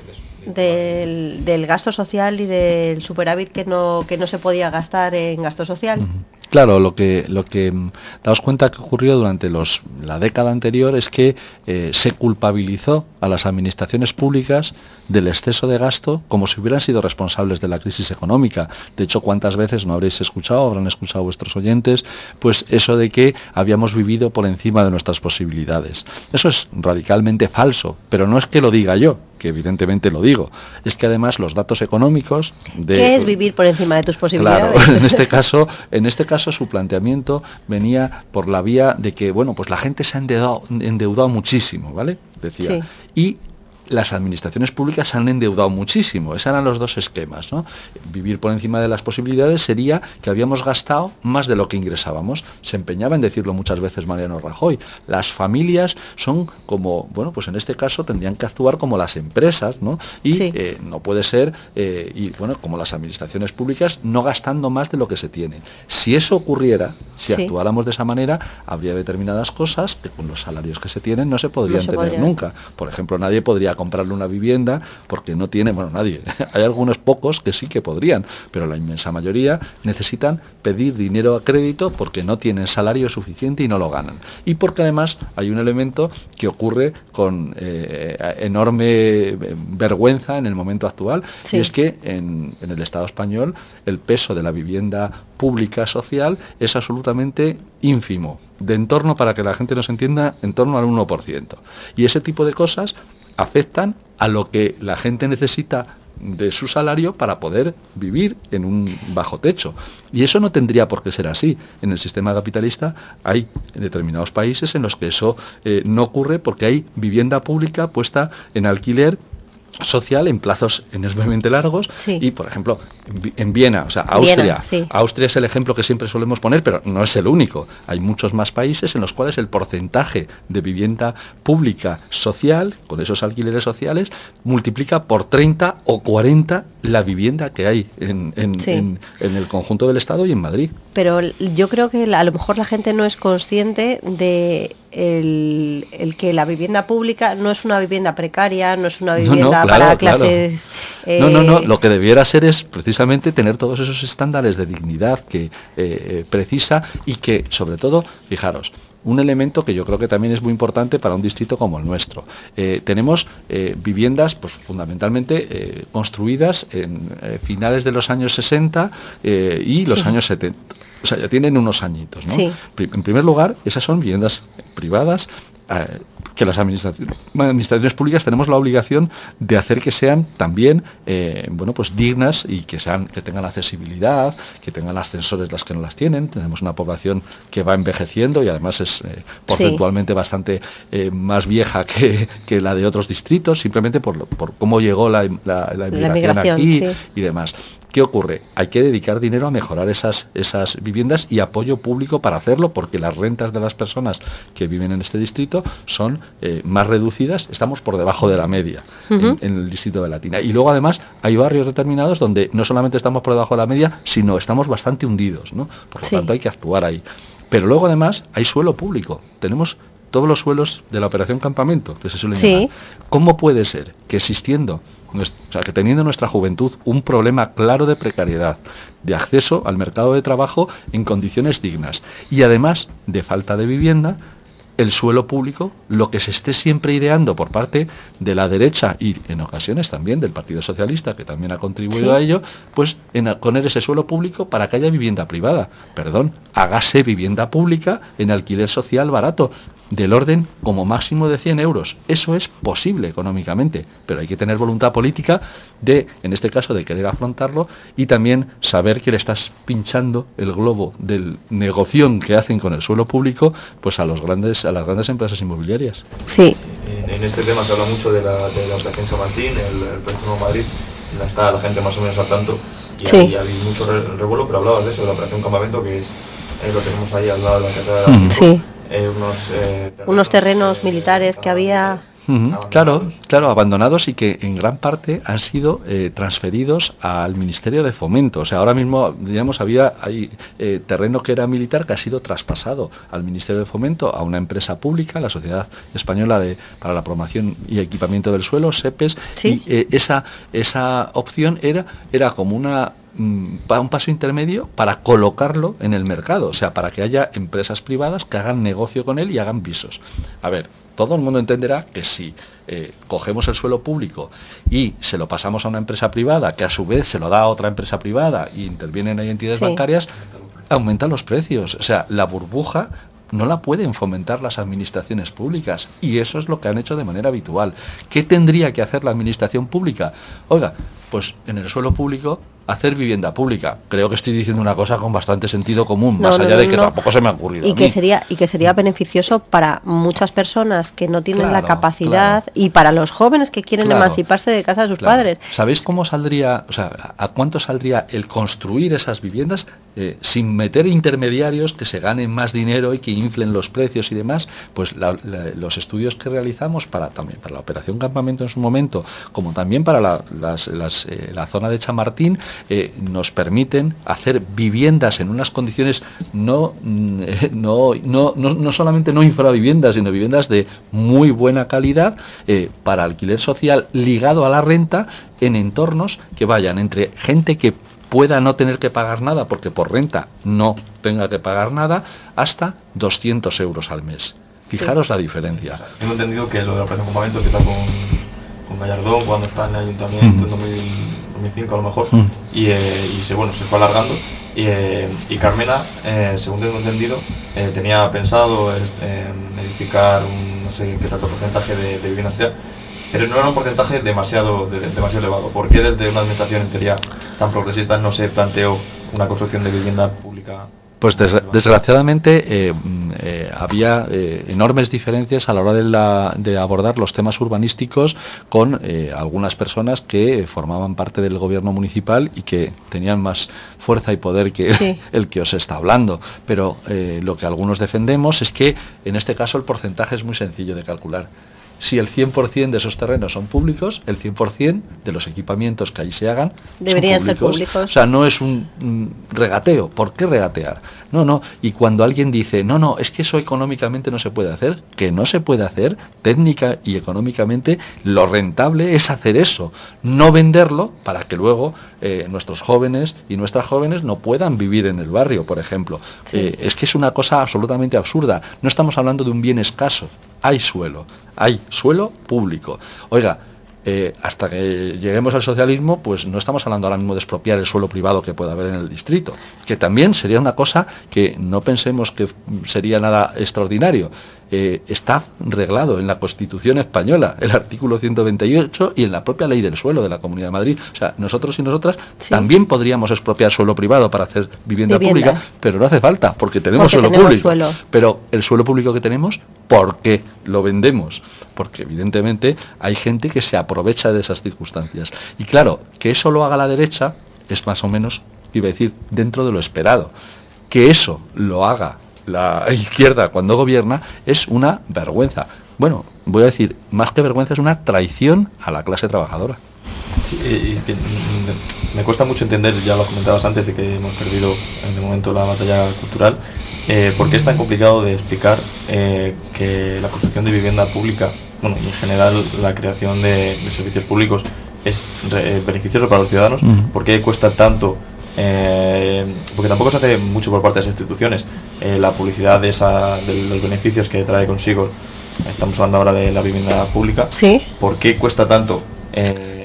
S1: Del, del gasto social y del superávit que no, que no se podía gastar en gasto social.
S3: Claro, lo que, lo que mm, daos cuenta que ocurrió durante los, la década anterior es que eh, se culpabilizó a las administraciones públicas del exceso de gasto como si hubieran sido responsables de la crisis económica. De hecho, ¿cuántas veces no habréis escuchado, habrán escuchado vuestros oyentes, pues eso de que habíamos vivido por encima de nuestras posibilidades? Eso es radicalmente falso, pero no es que lo diga yo, que evidentemente lo digo, es que además los datos económicos de...
S1: ¿Qué es vivir por encima de tus
S3: Claro,
S1: posibilidades?
S3: en este caso, en este caso su planteamiento venía por la vía de que, bueno, pues la gente se ha endeudado, endeudado muchísimo, ¿vale? Decía.
S1: Sí.
S3: Y las administraciones públicas han endeudado muchísimo. Esos eran los dos esquemas, ¿no? Vivir por encima de las posibilidades sería que habíamos gastado más de lo que ingresábamos. Se empeñaba en decirlo muchas veces Mariano Rajoy. Las familias son como, bueno, pues en este caso tendrían que actuar como las empresas, ¿no? Y
S1: Sí.
S3: eh, no puede ser, eh, y bueno, como las administraciones públicas, no gastando más de lo que se tiene. Si eso ocurriera, si
S1: Sí.
S3: actuáramos de esa manera, habría determinadas cosas que con los salarios que se tienen no se podrían
S1: se
S3: tener nunca. Por ejemplo, nadie podría comprarle una vivienda porque no tiene, bueno, nadie. Hay algunos pocos que sí que podrían, pero la inmensa mayoría necesitan pedir dinero a crédito porque no tienen salario suficiente y no lo ganan. Y porque además hay un elemento que ocurre con eh, enorme eh, vergüenza en el momento actual,
S1: Sí.
S3: y es que en, en el Estado español el peso de la vivienda pública social es absolutamente ínfimo, de entorno, para que la gente nos entienda, en torno al 1%. Y ese tipo de cosas afectan a lo que la gente necesita de su salario para poder vivir en un bajo techo. Y eso no tendría por qué ser así. En el sistema capitalista hay determinados países en los que eso eh, no ocurre porque hay vivienda pública puesta en alquiler social en plazos enormemente largos
S1: Sí.
S3: y por ejemplo en Vi- en Viena, o sea, Austria,
S1: Viena, sí.
S3: Austria es el ejemplo que siempre solemos poner, pero no es el único. Hay muchos más países en los cuales el porcentaje de vivienda pública social, con esos alquileres sociales, multiplica por 30 o 40 la vivienda que hay en, en-
S1: Sí.
S3: en- en el conjunto del Estado y en Madrid.
S1: Pero yo creo que a lo mejor la gente no es consciente de el, el que la vivienda pública no es una vivienda precaria, no es una
S3: No, no,
S1: vivienda
S3: claro,
S1: para
S3: claro.
S1: clases...
S3: No, no, no.
S1: eh,
S3: Lo que debiera ser es precisamente tener todos esos estándares de dignidad que eh, eh, precisa y que, sobre todo, fijaros, un elemento que yo creo que también es muy importante para un distrito como el nuestro. Eh, tenemos eh, viviendas, pues fundamentalmente eh, construidas en finales de los años 60 eh, y los
S1: Sí.
S3: años 70. O sea, ya tienen unos añitos, ¿no?
S1: Sí.
S3: Pri- En primer lugar, esas son viviendas privadas eh, que las administraciones, administraciones públicas tenemos la obligación de hacer que sean también eh, bueno pues dignas y que sean que tengan accesibilidad, que tengan ascensores las que no las tienen. Tenemos una población que va envejeciendo y además es eh, porcentualmente bastante eh, más vieja que, que la de otros distritos, simplemente por, por cómo llegó la, la, la inmigración
S1: migración,
S3: aquí
S1: sí.
S3: y demás. ¿Qué ocurre? Hay que dedicar dinero a mejorar esas, esas viviendas y apoyo público para hacerlo, porque las rentas de las personas que viven en este distrito son eh, más reducidas, estamos por debajo de la media en, en el distrito de Latina. Y luego además hay barrios determinados donde no solamente estamos por debajo de la media, sino estamos bastante hundidos, ¿no? Por lo
S1: Sí.
S3: tanto hay que actuar ahí. Pero luego además hay suelo público. Tenemos todos los suelos de la operación campamento, que se suele
S1: Sí.
S3: llamar. ¿Cómo puede ser que existiendo, o sea, que teniendo nuestra juventud un problema claro de precariedad, de acceso al mercado de trabajo en condiciones dignas y además de falta de vivienda, el suelo público, lo que se esté siempre ideando por parte de la derecha y en ocasiones también del Partido Socialista, que también ha contribuido
S1: Sí.
S3: a ello, pues en poner ese suelo público para que haya vivienda privada. Perdón, hágase vivienda pública en alquiler social barato, del orden como máximo de 100 euros. Eso es posible económicamente, pero hay que tener voluntad política de, en este caso, de querer afrontarlo y también saber que le estás pinchando el globo del negoción que hacen con el suelo público pues a los grandes a las grandes empresas inmobiliarias.
S1: Sí,
S2: En, en este tema se habla mucho de la, de la operación San Martín, el, el Nuevo Madrid, la está la gente más o menos al tanto, y
S1: Sí.
S2: hay, hay mucho re- revuelo, pero hablabas de eso, de la operación Campamento, que es, eh, lo tenemos ahí al lado de la Catedral de
S3: Ujú.
S1: Sí.
S2: eh, unos, eh,
S1: Unos terrenos
S2: eh,
S1: militares que había.
S3: Claro, claro, abandonados y que en gran parte han sido eh, transferidos al Ministerio de Fomento. O sea, ahora mismo, digamos, había hay eh, terreno que era militar que ha sido traspasado al Ministerio de Fomento a una empresa pública, la Sociedad Española de, para la Promoción y Equipamiento del Suelo, SEPES,
S1: Sí.
S3: y eh, esa, esa opción era, era como una mm, un paso intermedio para colocarlo en el mercado, o sea, para que haya empresas privadas que hagan negocio con él y hagan visos. A ver, todo el mundo entenderá que si eh, cogemos el suelo público y se lo pasamos a una empresa privada, que a su vez se lo da a otra empresa privada y intervienen ahí entidades
S1: Sí.
S3: bancarias, aumentan los precios. O sea, la burbuja no la pueden fomentar las administraciones públicas y eso es lo que han hecho de manera habitual. ¿Qué tendría que hacer la administración pública? Oiga, pues en el suelo público hacer vivienda pública. Creo que estoy diciendo una cosa con bastante sentido común,
S1: No,
S3: más
S1: no,
S3: allá
S1: no,
S3: de que tampoco se me ha ocurrido.
S1: y
S3: a
S1: que
S3: mí.
S1: sería y que sería beneficioso para muchas personas que no tienen la capacidad
S3: claro.
S1: y para los jóvenes que quieren
S3: Claro.
S1: emanciparse de casa de sus padres.
S3: ¿Sabéis cómo saldría, o sea, a cuánto saldría el construir esas viviendas eh, sin meter intermediarios que se ganen más dinero y que inflen los precios y demás? Pues la- la- los estudios que realizamos para también para la operación Campamento en su momento, como también para la, las- las, eh, la zona de Chamartín, eh, nos permiten hacer viviendas en unas condiciones no, mm, eh, no, no, no, no solamente no infraviviendas, sino viviendas de muy buena calidad eh, para alquiler social ligado a la renta en entornos que vayan entre gente que pueda no tener que pagar nada porque por renta no tenga que pagar nada hasta 200 euros al mes. Fijaros la diferencia.
S2: Tengo entendido que lo de la operación campamento empieza con, con Gallardón cuando está en el ayuntamiento en 2000 2005 a lo mejor
S3: Mm.
S2: y, eh, y se bueno se fue alargando y, eh, y Carmena eh, según tengo entendido tenía pensado en edificar un no sé qué tanto porcentaje de, de vivienda social pero no era un porcentaje demasiado de- demasiado elevado ¿por qué desde una administración en teoría tan progresista no se planteó una construcción de vivienda pública
S3: Pues des- desgraciadamente eh, mm, eh, había eh, enormes diferencias a la hora de, la- de abordar los temas urbanísticos con algunas personas que formaban parte del gobierno municipal y que tenían más fuerza y poder que
S1: Sí.
S3: el que os está hablando. Pero lo que algunos defendemos es que en este caso el porcentaje es muy sencillo de calcular. Si el 100% de esos terrenos son públicos, el 100% de los equipamientos que ahí se hagan son
S1: Deberían ser públicos.
S3: O sea, no es un mm, regateo. ¿Por qué regatear? No, no. Y cuando alguien dice, no, no, es que eso económicamente no se puede hacer, que no se puede hacer, técnica y económicamente, lo rentable es hacer eso, no venderlo para que luego eh, nuestros jóvenes y nuestras jóvenes no puedan vivir en el barrio, por ejemplo.
S1: Sí.
S3: Eh, es que es una cosa absolutamente absurda. No estamos hablando de un bien escaso. Hay suelo, hay suelo público. Oiga, eh, hasta que lleguemos al socialismo, pues no estamos hablando ahora mismo de expropiar el suelo privado que pueda haber en el distrito, que también sería una cosa que no pensemos que sería nada extraordinario. Eh, está reglado en la Constitución española, el artículo 128 y en la propia ley del suelo de la Comunidad de Madrid. O sea, nosotros y nosotras
S1: Sí.
S3: también podríamos expropiar suelo privado para hacer vivienda pública, pero no hace falta, porque tenemos
S1: Porque
S3: suelo
S1: tenemos
S3: público.
S1: suelo.
S3: Pero el suelo público que tenemos, ¿por qué lo vendemos? Porque evidentemente hay gente que se aprovecha de esas circunstancias. Y claro, que eso lo haga la derecha es más o menos, iba a decir, dentro de lo esperado. Que eso lo haga la izquierda cuando gobierna es una vergüenza. Bueno, voy a decir, más que vergüenza es una traición a la clase trabajadora.
S2: Sí, y es que me cuesta mucho entender, ya lo comentabas antes, de que hemos perdido en el momento la batalla cultural, eh, por qué es tan complicado de explicar eh, que la construcción de vivienda pública, bueno, y en general la creación de, de servicios públicos es re- eh, beneficioso para los ciudadanos,
S3: Mm.
S2: por qué cuesta tanto, eh, porque tampoco se hace mucho por parte de las instituciones, eh, la publicidad de, esa, de los beneficios que trae consigo, estamos hablando ahora de la vivienda pública,
S1: Sí.
S2: ¿por qué cuesta tanto? eh,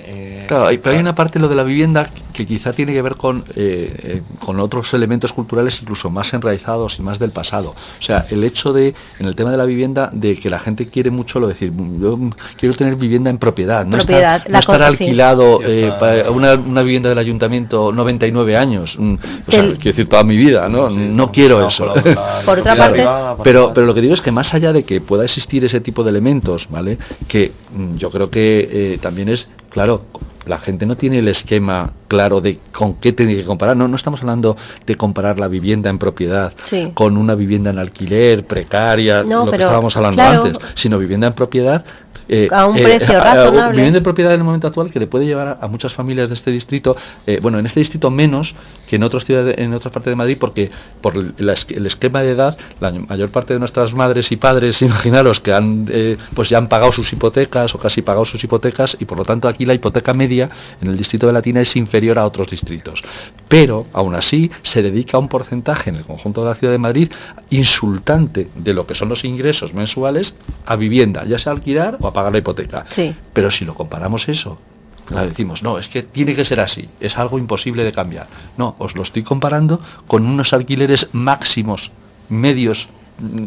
S3: Claro, hay- pero hay una parte lo de la vivienda que quizá tiene que ver con, eh, eh, con otros elementos culturales incluso más enraizados y más del pasado. O sea, el hecho de, en el tema de la vivienda, de que la gente quiere mucho lo de decir, "Mm, yo quiero tener vivienda en propiedad, no
S1: Propiedad,
S3: estar, no
S1: la
S3: estar
S1: cosa, sí.
S3: alquilado
S2: Sí,
S3: eh, para una, una vivienda del ayuntamiento 99 años. mm, O sea,
S1: Del-
S3: quiero decir, toda mi vida, ¿no?
S2: Sí,
S3: no
S2: no,
S3: quiero
S2: no,
S3: eso.
S2: por la- la
S1: Por otra parte-
S2: privada,
S3: Pero, pero lo que digo es que más allá de que pueda existir ese tipo de elementos, ¿vale? Que mm, yo creo que eh, también es, claro, la gente no tiene el esquema claro de con qué tiene que comparar. No, no estamos hablando de comparar la vivienda en propiedad
S1: Sí.
S3: con una vivienda en alquiler, precaria,
S1: No,
S3: lo que estábamos hablando
S1: claro.
S3: antes, sino vivienda en propiedad. Eh,
S1: A un precio
S3: a- a-
S1: razonable.
S3: vivienda en propiedad en el momento actual que le puede llevar a, a muchas familias de este distrito, eh, bueno, en este distrito menos que en otras ciudades, en otras partes de Madrid, porque por el, la es- el esquema de edad, la mayor parte de nuestras madres y padres, imaginaros que han eh, pues ya han pagado sus hipotecas o casi pagado sus hipotecas y por lo tanto aquí la hipoteca media en el distrito de Latina es inferior a otros distritos. Pero aún así se dedica un porcentaje en el conjunto de la ciudad de Madrid insultante de lo que son los ingresos mensuales a vivienda, ya sea alquilar o a pagar la hipoteca.
S1: Sí.
S3: Pero si lo comparamos eso, claro, decimos, no, es que tiene que ser así, es algo imposible de cambiar. No, os lo estoy comparando con unos alquileres máximos, medios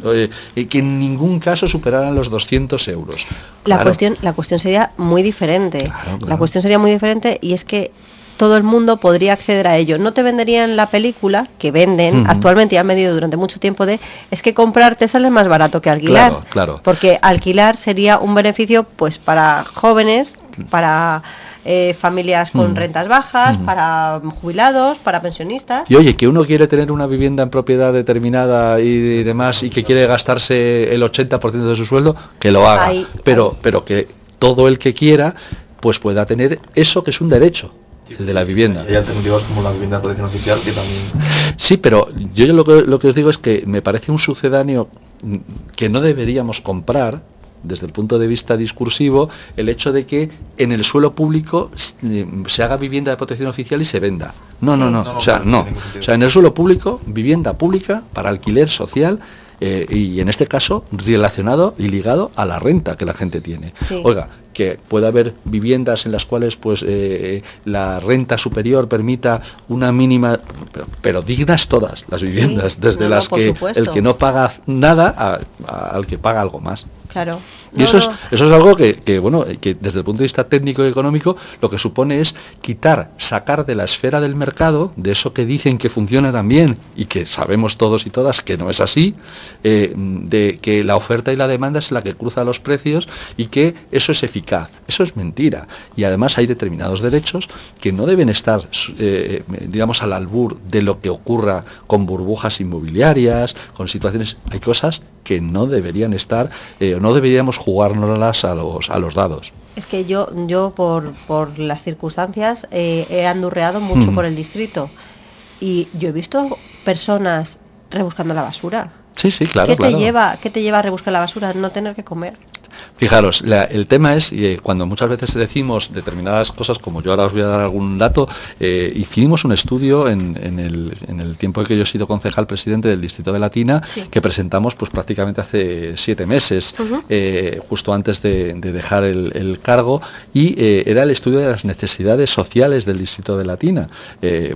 S3: eh, que en ningún caso superaran los 200 euros.
S1: La,
S3: Claro.
S1: cuestión, la cuestión sería muy diferente.
S3: Claro,
S1: La cuestión sería muy diferente y es que todo el mundo podría acceder a ello. No te venderían la película que venden actualmente y han vendido durante mucho tiempo de es que comprarte sale más barato que alquilar.
S3: Claro, claro.
S1: Porque alquilar sería un beneficio pues para jóvenes, para eh, familias con
S3: Ujú.
S1: rentas bajas,
S3: Ujú.
S1: para jubilados, para pensionistas.
S3: Y oye, que uno quiere tener una vivienda en propiedad determinada y demás y que quiere gastarse el 80% de su sueldo, que lo haga.
S1: Ahí-
S3: pero,
S1: ahí.
S3: pero que todo el que quiera, pues pueda tener eso que es un derecho, el de la vivienda.
S2: Hay alternativas como la vivienda de protección oficial que también
S3: Sí, pero yo lo que, lo que os digo es que me parece un sucedáneo que no deberíamos comprar desde el punto de vista discursivo el hecho de que en el suelo público se haga vivienda de protección oficial y se venda. No, no, no,
S2: No, no,
S3: o sea,
S2: no.
S3: O sea, en el suelo público, vivienda pública para alquiler social eh, y en este caso relacionado y ligado a la renta que la gente tiene.
S1: Sí.
S3: Oiga, que pueda haber viviendas en las cuales pues eh, la renta superior permita una mínima pero, pero dignas todas las viviendas desde
S1: no,
S3: las que
S1: supuesto.
S3: el que no paga nada a- a- al que paga algo más
S1: Claro.
S3: y
S1: No,
S3: eso, es, eso es algo que, que, bueno, que desde el punto de vista técnico y económico lo que supone es quitar, sacar de la esfera del mercado, de eso que dicen que funciona tan bien y que sabemos todos y todas que no es así, eh, de que la oferta y la demanda es la que cruza los precios y que eso es eficaz. Eso es mentira. Y además hay determinados derechos que no deben estar, eh, digamos, al albur de lo que ocurra con burbujas inmobiliarias, con situaciones. Hay cosas que no deberían estar, eh, no deberíamos jugárnoslas a los, a los dados.
S1: Es que yo, yo por, por las circunstancias eh, he andurreado mucho
S3: Mm.
S1: por el distrito y yo he visto personas rebuscando la basura.
S3: Sí, sí, claro,
S1: ¿Qué
S3: claro.
S1: te lleva, qué te lleva a rebuscar la basura? No tener que comer.
S3: Fijaros, la- el tema es eh, cuando muchas veces decimos determinadas cosas, como yo ahora os voy a dar algún dato, eh, hicimos un estudio en, en el, en el tiempo en que yo he sido concejal presidente del Distrito de Latina,
S1: Sí.
S3: que presentamos pues prácticamente hace siete meses, eh, justo antes de, de dejar el, el cargo, y eh, era el estudio de las necesidades sociales del Distrito de Latina.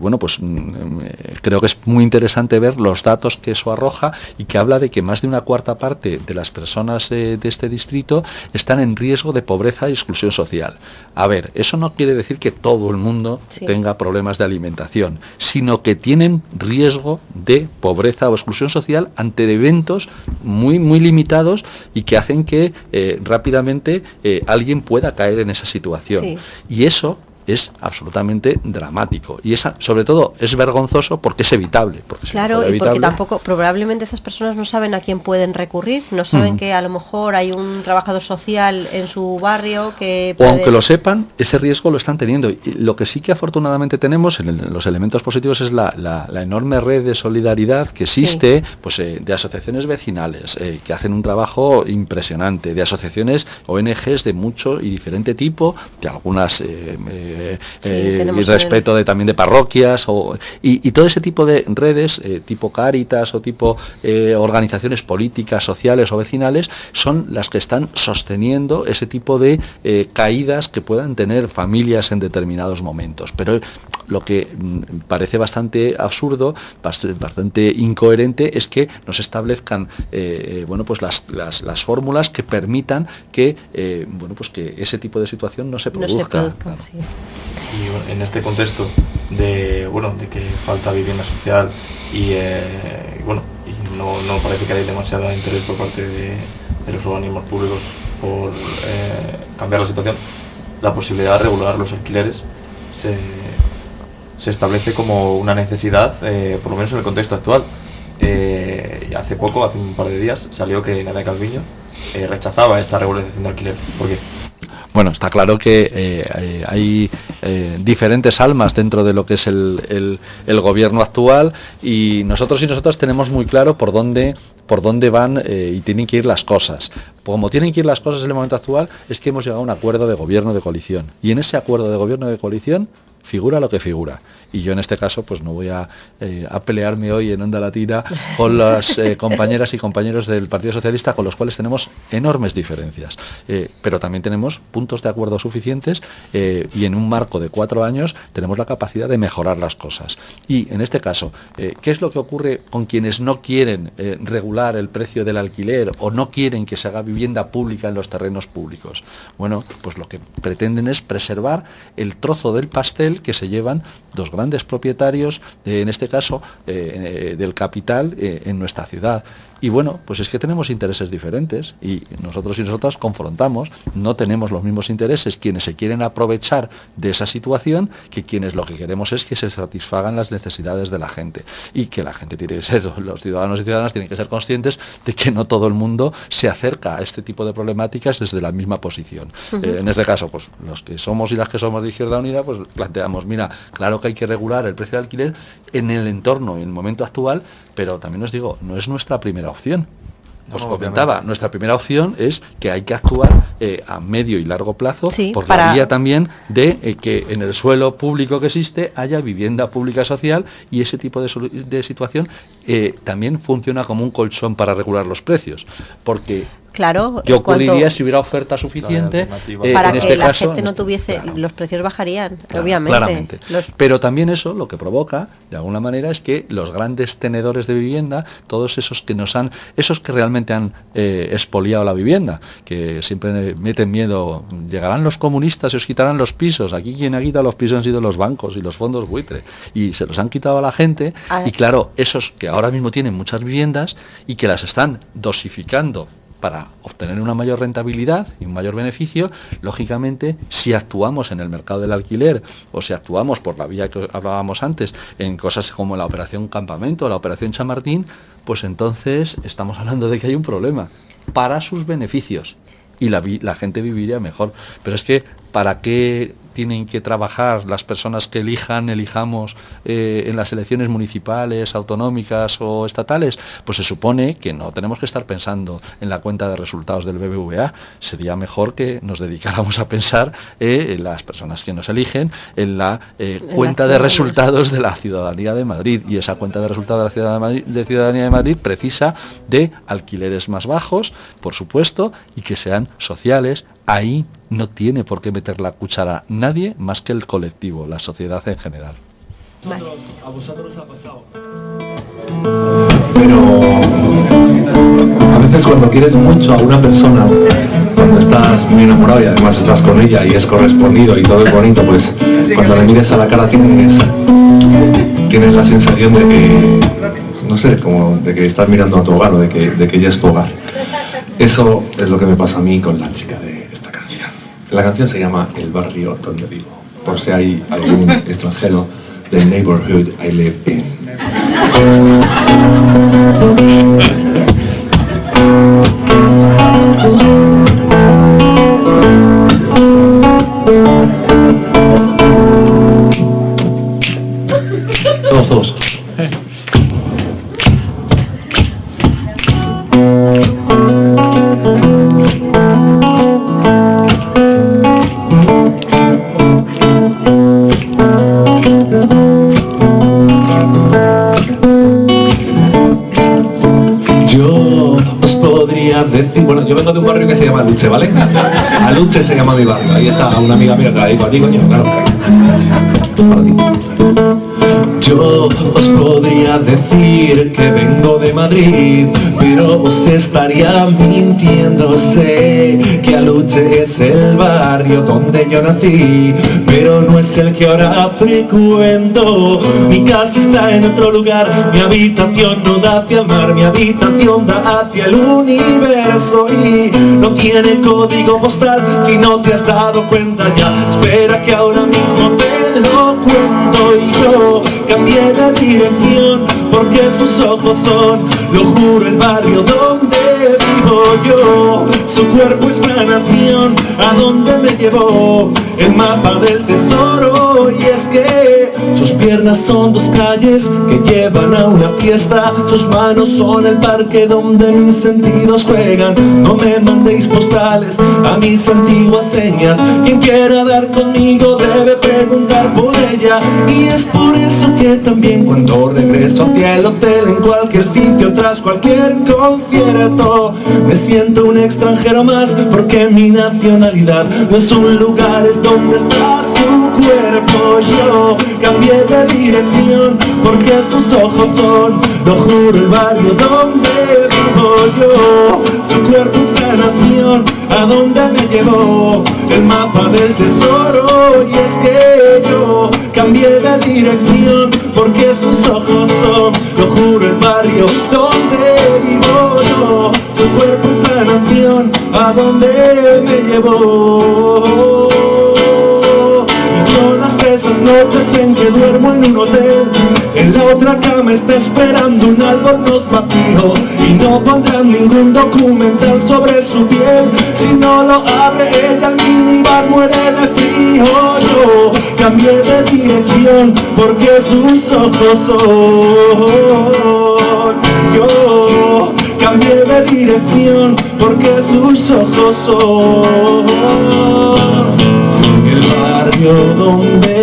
S3: Bueno, pues mm, creo que es muy interesante ver los datos que eso arroja y que habla de que más de una cuarta parte de las personas de este distrito están en riesgo de pobreza y exclusión social. A ver, eso no quiere decir que todo el mundo
S1: Sí.
S3: tenga problemas de alimentación, sino que tienen riesgo de pobreza o exclusión social ante eventos muy, muy limitados y que hacen que eh, rápidamente eh, alguien pueda caer en esa situación.
S1: Sí.
S3: Y eso es absolutamente dramático. Y esa, sobre todo es vergonzoso porque es evitable. Porque
S1: Claro, y porque tampoco, probablemente esas personas no saben a quién pueden recurrir, no saben que a lo mejor hay un trabajador social en su barrio que
S3: O aunque lo sepan, ese riesgo lo están teniendo. Y lo que sí que afortunadamente tenemos en el- los elementos positivos es la, la- la enorme red de solidaridad que existe, pues eh, de asociaciones vecinales eh, que hacen un trabajo impresionante, de asociaciones ONGs de mucho y diferente tipo, de algunas eh, eh,
S1: Sí,
S3: eh, y respeto de, también de parroquias o, y, y todo ese tipo de redes, eh, tipo Cáritas o tipo eh, organizaciones políticas, sociales o vecinales, son las que están sosteniendo ese tipo de caídas que puedan tener familias en determinados momentos. Pero lo que mm, parece bastante absurdo, bast- bastante incoherente, es que nos establezcan eh, eh, bueno, pues las, las, las fórmulas que permitan que, eh, bueno, pues que ese tipo de situación no se
S1: no se
S3: produzca.
S1: produzca, sí.
S2: Y en este contexto de bueno de que falta vivienda social y eh, bueno y no, no parece que haya demasiado interés por parte de, de los organismos públicos por eh, cambiar la situación, la posibilidad de regular los alquileres se, se establece como una necesidad, eh, por lo menos en el contexto actual. Eh, hace poco, hace un par de días, salió que Nadia Calviño eh, rechazaba esta regularización de alquiler. ¿Por qué?
S3: Bueno, está claro que eh, hay diferentes almas dentro de lo que es el, el- gobierno actual y nosotros y nosotras tenemos muy claro por dónde por dónde van y tienen que ir las cosas. Como tienen que ir las cosas en el momento actual, es que hemos llegado a un acuerdo de gobierno de coalición. Y en ese acuerdo de gobierno de coalición figura lo que figura. Y yo en este caso pues no voy a, eh, a pelearme hoy en Onda Latina con las eh, compañeras y compañeros del Partido Socialista con los cuales tenemos enormes diferencias. Eh, pero también tenemos puntos de acuerdo suficientes y en un marco de cuatro años tenemos la capacidad de mejorar las cosas. Y en este caso, ¿qué es lo que ocurre con quienes no quieren regular el precio del alquiler o no quieren que se haga vivienda pública en los terrenos públicos? Bueno, pues lo que pretenden es preservar el trozo del pastel que se llevan dos grandes propietarios, en este caso eh, eh, del capital eh, en nuestra ciudad. Y bueno, pues es que tenemos intereses diferentes y nosotros y nosotras confrontamos, no tenemos los mismos intereses quienes se quieren aprovechar de esa situación que quienes lo que queremos es que se satisfagan las necesidades de la gente. Y que la gente tiene que ser, los ciudadanos y ciudadanas tienen que ser conscientes de que no todo el mundo se acerca a este tipo de problemáticas desde la misma posición. Eh, en este caso, pues los que somos y las que somos de Izquierda Unida, pues planteamos, mira, claro que hay que regular el precio de alquiler en el entorno, en el momento actual, pero también os digo, no es nuestra primera opción. Os comentaba, nuestra primera opción es que hay que actuar eh, a medio y largo plazo por la vía también de eh, que en el suelo público que existe haya vivienda pública social y ese tipo de, situación eh, también funciona como un colchón para regular los precios. Porque
S1: Claro.
S3: ¿Qué ocurriría si hubiera oferta suficiente?
S1: Eh, para que este la gente no este tuviese, los precios bajarían, obviamente.
S3: Claramente. Pero también eso lo que provoca, de alguna manera, es que los grandes tenedores de vivienda, todos esos que nos han, esos que realmente han eh, expoliado la vivienda, que siempre meten miedo, llegarán los comunistas y os quitarán los pisos. Aquí quien ha quitado los pisos han sido los bancos y los fondos buitre. Y se los han quitado a la gente. Y claro, esos que ahora mismo tienen muchas viviendas y que las están dosificando para obtener una mayor rentabilidad y un mayor beneficio, lógicamente, si actuamos en el mercado del alquiler o si actuamos por la vía que hablábamos antes en cosas como la operación Campamento o la operación Chamartín, pues entonces estamos hablando de que hay un problema para sus beneficios y la, gente viviría mejor. Pero es que, ¿para qué tienen que trabajar las personas que elijan, elijamos eh, en las elecciones municipales, autonómicas o estatales, pues se supone que no tenemos que estar pensando en la cuenta de resultados del BBVA. Sería mejor que nos dedicáramos a pensar eh, en las personas que nos eligen, en la eh, cuenta de resultados de la ciudadanía de Madrid. Y esa cuenta de resultados de la de ciudadanía de Madrid precisa de alquileres más bajos, por supuesto, y que sean sociales, ahí no tiene por qué meter la cuchara nadie más que el colectivo, la sociedad en general. A vosotros ha pasado.
S6: Pero a veces cuando quieres mucho a una persona, cuando estás muy enamorado y además estás con ella y es correspondido y todo es bonito, pues cuando le mires a la cara tienes, tienes la sensación de que, no sé, como de que estás mirando a tu hogar o de que, de que ella es tu hogar. Eso es lo que me pasa a mí con la chica de la canción se llama El barrio donde vivo, por si hay algún extranjero del neighborhood I live in. Aluche, ¿vale? Aluche se llama mi barrio. Ahí está una amiga mía, te la digo a ti, coño, claro. Para. Yo os podría decir que vengo de Madrid, pero os estaría mintiendo. Barrio donde yo nací, pero no es el que ahora frecuento. Mi casa está en otro lugar, mi habitación no da hacia mar, mi habitación da hacia el universo y no tiene código postal si no te has dado cuenta ya. Espera que ahora mismo te lo cuento y yo cambié de dirección porque sus ojos son, lo juro, el barrio donde yo. Su cuerpo es la nación a donde me llevó el mapa del tesoro. Y es que sus piernas son dos calles que llevan a una fiesta, sus manos son el parque donde mis sentidos juegan. No me mandéis postales a mis antiguas señas, quien quiera dar conmigo debe preguntar por ella. Y es por eso que también cuando regreso hacia el hotel en cualquier sitio tras cualquier concierto me siento un extranjero más porque mi nacionalidad no es un lugar es donde está su cuerpo yo cambié de dirección porque sus ojos son lo juro el barrio donde vivo yo su cuerpo es la nación. A donde me llevó el mapa del tesoro. Y es que yo cambié de dirección porque sus ojos son, lo juro, el barrio donde vivo yo. Su cuerpo es la nación. A donde me llevó. Esas noches en que duermo en un hotel. En la otra cama está esperando un albornoz vacío Y no pondrán ningún documental sobre su piel. Si no lo abre ella al minibar muere de frío. Yo cambié de dirección porque sus ojos son. Yo cambié de dirección porque sus ojos son. El barrio donde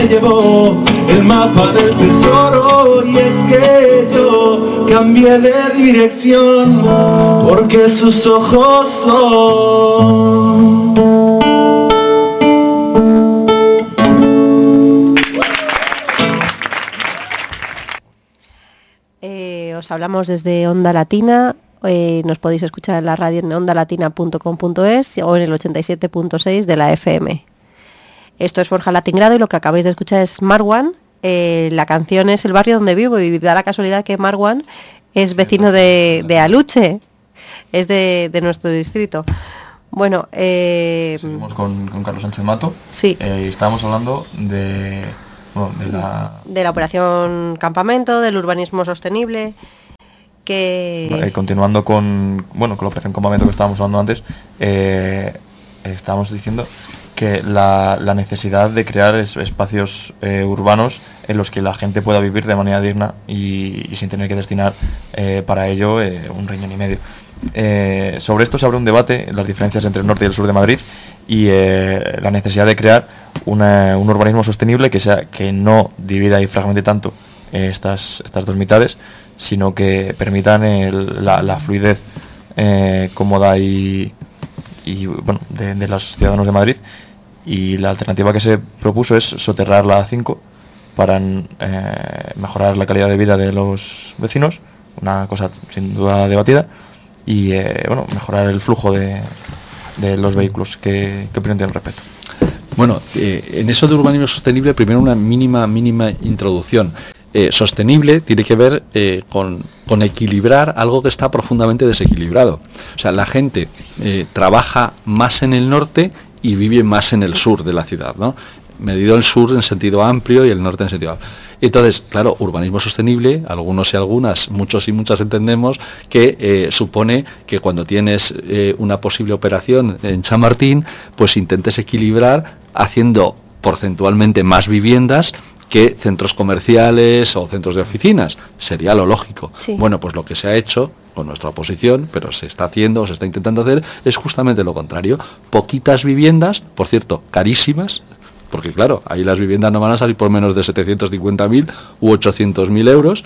S6: me llevó el mapa del tesoro. Y es que yo cambié de dirección porque sus ojos son.
S1: Eh, os hablamos desde Onda Latina. eh, nos podéis escuchar en la radio en ondalatina.com.es o en el 87.6 de la FM. Esto es Forja Latingrado y lo que acabáis de escuchar es Marwan. Eh, la canción es El barrio donde vivo y da la casualidad que Marwan es vecino de, de Aluche, es de, de nuestro distrito. Bueno, eh,
S2: Seguimos con, con Carlos Sánchez Mato.
S1: Sí.
S2: Eh, estábamos hablando de, bueno, de la...
S1: de la operación Campamento, del urbanismo sostenible, que...
S2: eh, continuando con, bueno, con la operación Campamento que estábamos hablando antes, eh, estábamos diciendo que la, la necesidad de crear es- espacios eh, urbanos en los que la gente pueda vivir de manera digna y, sin tener que destinar eh, para ello eh, un riñón y medio. Sobre esto se abre un debate, las diferencias entre el norte y el sur de Madrid y la necesidad de crear una- un urbanismo sostenible que, sea, que no divida y fragmente tanto estas, estas dos mitades, sino que permitan la, fluidez cómoda y, bueno, de los ciudadanos de Madrid. Y la alternativa que se propuso es soterrar la A5 para eh, mejorar la calidad de vida de los vecinos, una cosa sin duda debatida, y eh, bueno, mejorar el flujo de, de los vehículos. ¿Qué, qué opinión tienen al respecto?
S3: Bueno, eh, en eso de urbanismo sostenible, primero una mínima, mínima introducción. Sostenible tiene que ver con, con equilibrar algo que está profundamente desequilibrado. O sea, la gente trabaja más en el norte y vive más en el sur de la ciudad, ¿no? Medido el sur en sentido amplio y el norte en sentido amplio. Entonces, claro, urbanismo sostenible, algunos y algunas, muchos y muchas entendemos que eh, supone que cuando tienes eh, una posible operación en Chamartín, pues intentes equilibrar haciendo porcentualmente más viviendas que centros comerciales o centros de oficinas. Sería lo lógico.
S1: Sí.
S3: Bueno, pues lo que se ha hecho con nuestra oposición, pero se está haciendo o se está intentando hacer, es justamente lo contrario. Poquitas viviendas, por cierto, carísimas, porque claro, ahí las viviendas no van a salir por menos de 750.000 u 800.000 euros,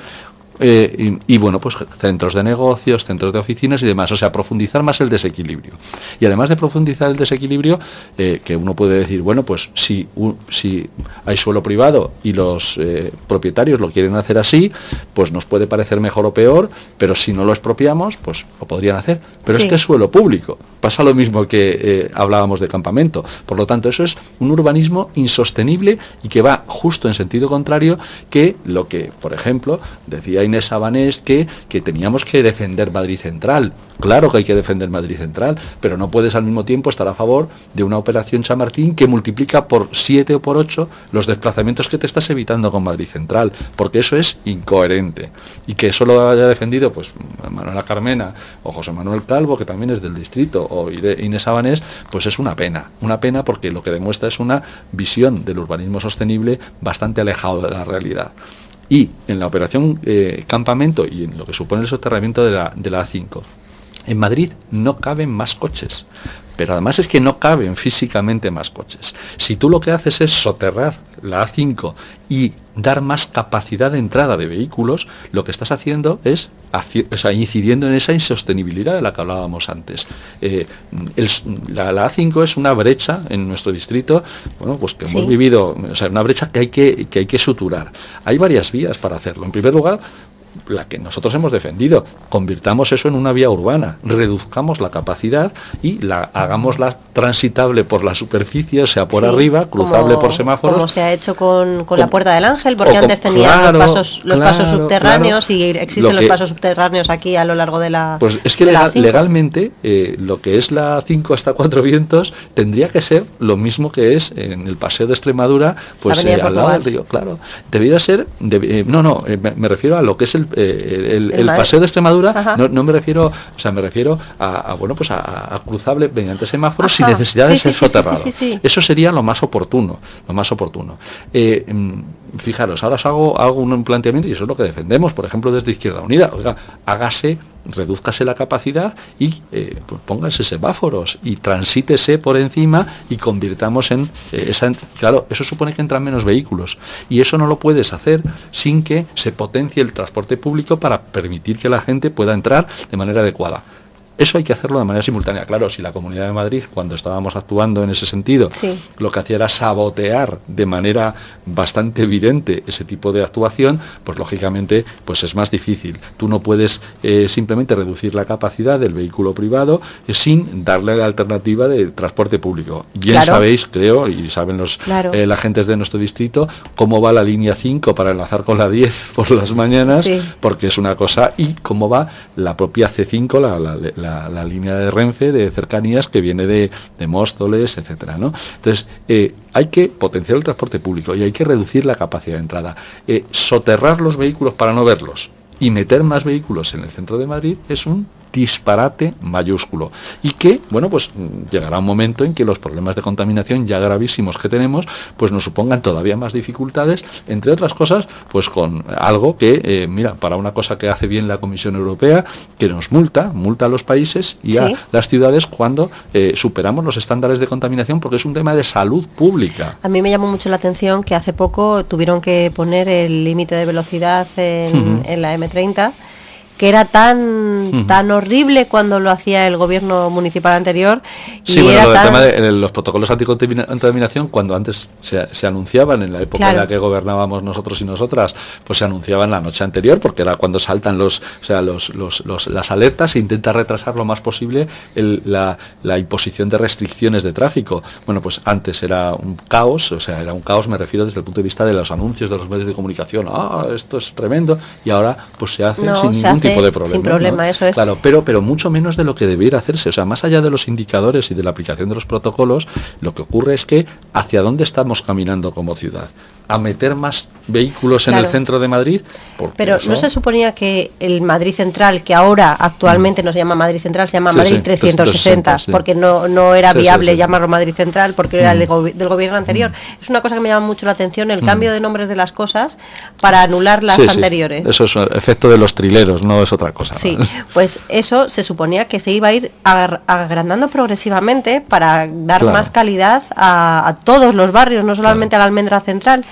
S3: eh, y, y, bueno, pues centros de negocios, centros de oficinas y demás. O sea, profundizar más el desequilibrio. Y además de profundizar el desequilibrio, eh, que uno puede decir, bueno, pues si, si hay suelo privado y los eh, propietarios lo quieren hacer así, pues nos puede parecer mejor o peor, pero si no lo expropiamos, pues lo podrían hacer. Pero
S1: Sí.
S3: es que es suelo público. Pasa lo mismo que hablábamos de campamento. Por lo tanto, eso es un urbanismo insostenible y que va justo en sentido contrario que lo que, por ejemplo, decía Inés Sabanés que, que teníamos que defender Madrid Central. Claro que hay que defender Madrid Central, pero no puedes al mismo tiempo estar a favor de una operación Chamartín que multiplica por 7 o por 8 los desplazamientos que te estás evitando con Madrid Central, porque eso es incoherente. Y que eso lo haya defendido pues Manuela Carmena o José Manuel Calvo, que también es del distrito, o Inés Sabanés, pues es una pena. Una pena porque lo que demuestra es una visión del urbanismo sostenible bastante alejado de la realidad. Y en la operación eh, campamento y en lo que supone el soterramiento de la, de la A5, en Madrid no caben más coches. Pero además es que no caben físicamente más coches. Si tú lo que haces es soterrar la A5 y dar más capacidad de entrada de vehículos, lo que estás haciendo es haci- o sea, incidiendo en esa insostenibilidad de la que hablábamos antes. Eh, el la, la A5 es una brecha en nuestro distrito, bueno, pues que
S1: Sí.
S3: hemos vivido, o sea, una brecha que hay que, que hay que suturar. Hay varias vías para hacerlo. En primer lugar, la que nosotros hemos defendido. Convirtamos eso en una vía urbana, reduzcamos la capacidad y la hagámosla transitable por la superficie, o sea, por
S1: Sí,
S3: arriba, cruzable
S1: como-
S3: por semáforos.
S1: Como se ha hecho con, con la Puerta del Ángel, porque antes tenía
S3: claro,
S1: los pasos, los pasos
S3: claro,
S1: subterráneos
S3: claro.
S1: y existen
S3: Lo
S1: los pasos subterráneos aquí a lo largo de la.
S3: Pues es que
S1: de la
S3: legal-
S1: A5.
S3: legalmente eh, lo que es la 5 hasta 4 vientos tendría que ser lo mismo que es en el paseo de Extremadura, pues eh, al lado del río, claro. Debería ser, deb- eh, no, no, me, me refiero a lo que es el, eh, el-
S1: El
S3: el
S1: Madrid.
S3: paseo de Extremadura, no, no me refiero, o sea, me refiero a, a, bueno, pues a, a cruzable mediante semáforos sin
S1: Ajá.
S3: necesidad
S1: Sí,
S3: de ser
S1: sí,
S3: soterrado.
S1: sí.
S3: Eso sería lo más oportuno, lo más oportuno. Eh, mm, fijaros, ahora os hago, hago un planteamiento y eso es lo que defendemos, por ejemplo, desde Izquierda Unida. Oiga, hágase, reduzcase la capacidad y eh, pues pónganse semáforos y transítese por encima y convirtamos en eh, esa... Claro, eso supone que entran menos vehículos y eso no lo puedes hacer sin que se potencie el transporte público para permitir que la gente pueda entrar de manera adecuada. Eso hay que hacerlo de manera simultánea. Claro, si la Comunidad de Madrid, cuando estábamos actuando en ese sentido,
S1: Sí.
S3: lo que hacía era sabotear de manera bastante evidente ese tipo de actuación, pues lógicamente pues es más difícil. Tú no puedes eh, simplemente reducir la capacidad del vehículo privado eh, sin darle la alternativa de transporte público. Bien
S1: Claro.
S3: sabéis, creo, y saben los
S1: Claro.
S3: eh, la gente de nuestro distrito, cómo va la línea 5 para enlazar con la 10 por las mañanas,
S1: Sí.
S3: porque es una cosa, y cómo va la propia C5, la, la- la- la línea de Renfe de cercanías que viene de, de Móstoles, etcétera, ¿no? Entonces, eh, hay que potenciar el transporte público y hay que reducir la capacidad de entrada. Eh, soterrar los vehículos para no verlos y meter más vehículos en el centro de Madrid es un disparate mayúsculo. Y que bueno pues llegará un momento en que los problemas de contaminación ya gravísimos que tenemos pues nos supongan todavía más dificultades entre otras cosas pues con algo que eh, mira para una cosa que hace bien la Comisión Europea que nos multa multa a los países y a
S1: Sí.
S3: las ciudades cuando eh, superamos los estándares de contaminación porque es un tema de salud pública.
S1: A mí me llamó mucho la atención que hace poco tuvieron que poner el límite de velocidad en la M30, que era tan tan horrible cuando lo hacía el gobierno municipal anterior.
S3: Sí,
S1: y
S3: bueno,
S1: era
S3: lo
S1: tan-
S3: tema de los protocolos anticontaminación, cuando antes se, se anunciaban en la época
S1: Claro.
S3: en la que gobernábamos nosotros y nosotras, pues se anunciaban la noche anterior, porque era cuando saltan los, o sea, los, los- los- las alertas e intenta retrasar lo más posible el- la, la imposición de restricciones de tráfico. Bueno, pues antes era un caos, o sea, era un caos, me refiero desde el punto de vista de los anuncios de los medios de comunicación, ah, esto es tremendo, y ahora pues se hace
S1: No,
S3: sin
S1: se
S3: ningún
S1: hace
S3: tipo de problema.
S1: sin problema,
S3: ¿no?
S1: eso es.
S3: Claro, pero, pero mucho menos de lo que debiera hacerse. O sea, más allá de los indicadores y de la aplicación de los protocolos, lo que ocurre es que hacia dónde estamos caminando como ciudad. A meter más vehículos en el centro de Madrid.
S1: Pero
S3: eso-
S1: no se suponía que el Madrid Central, que ahora actualmente no se llama Madrid Central, se llama
S3: Sí,
S1: Madrid
S3: sí,
S1: 360,
S3: 360, sí.
S1: porque no, no era viable llamarlo Madrid Central porque era el de
S3: Mm.
S1: del gobierno anterior. Es una cosa que me llama mucho la atención, el
S3: Mm.
S1: cambio de nombres de las cosas para anular las anteriores.
S3: Eso es efecto de los trileros, no es otra cosa.
S1: Sí, pues eso se suponía que se iba a ir agar- agrandando progresivamente para dar
S3: Claro.
S1: más calidad a, a todos los barrios, no solamente a la almendra central.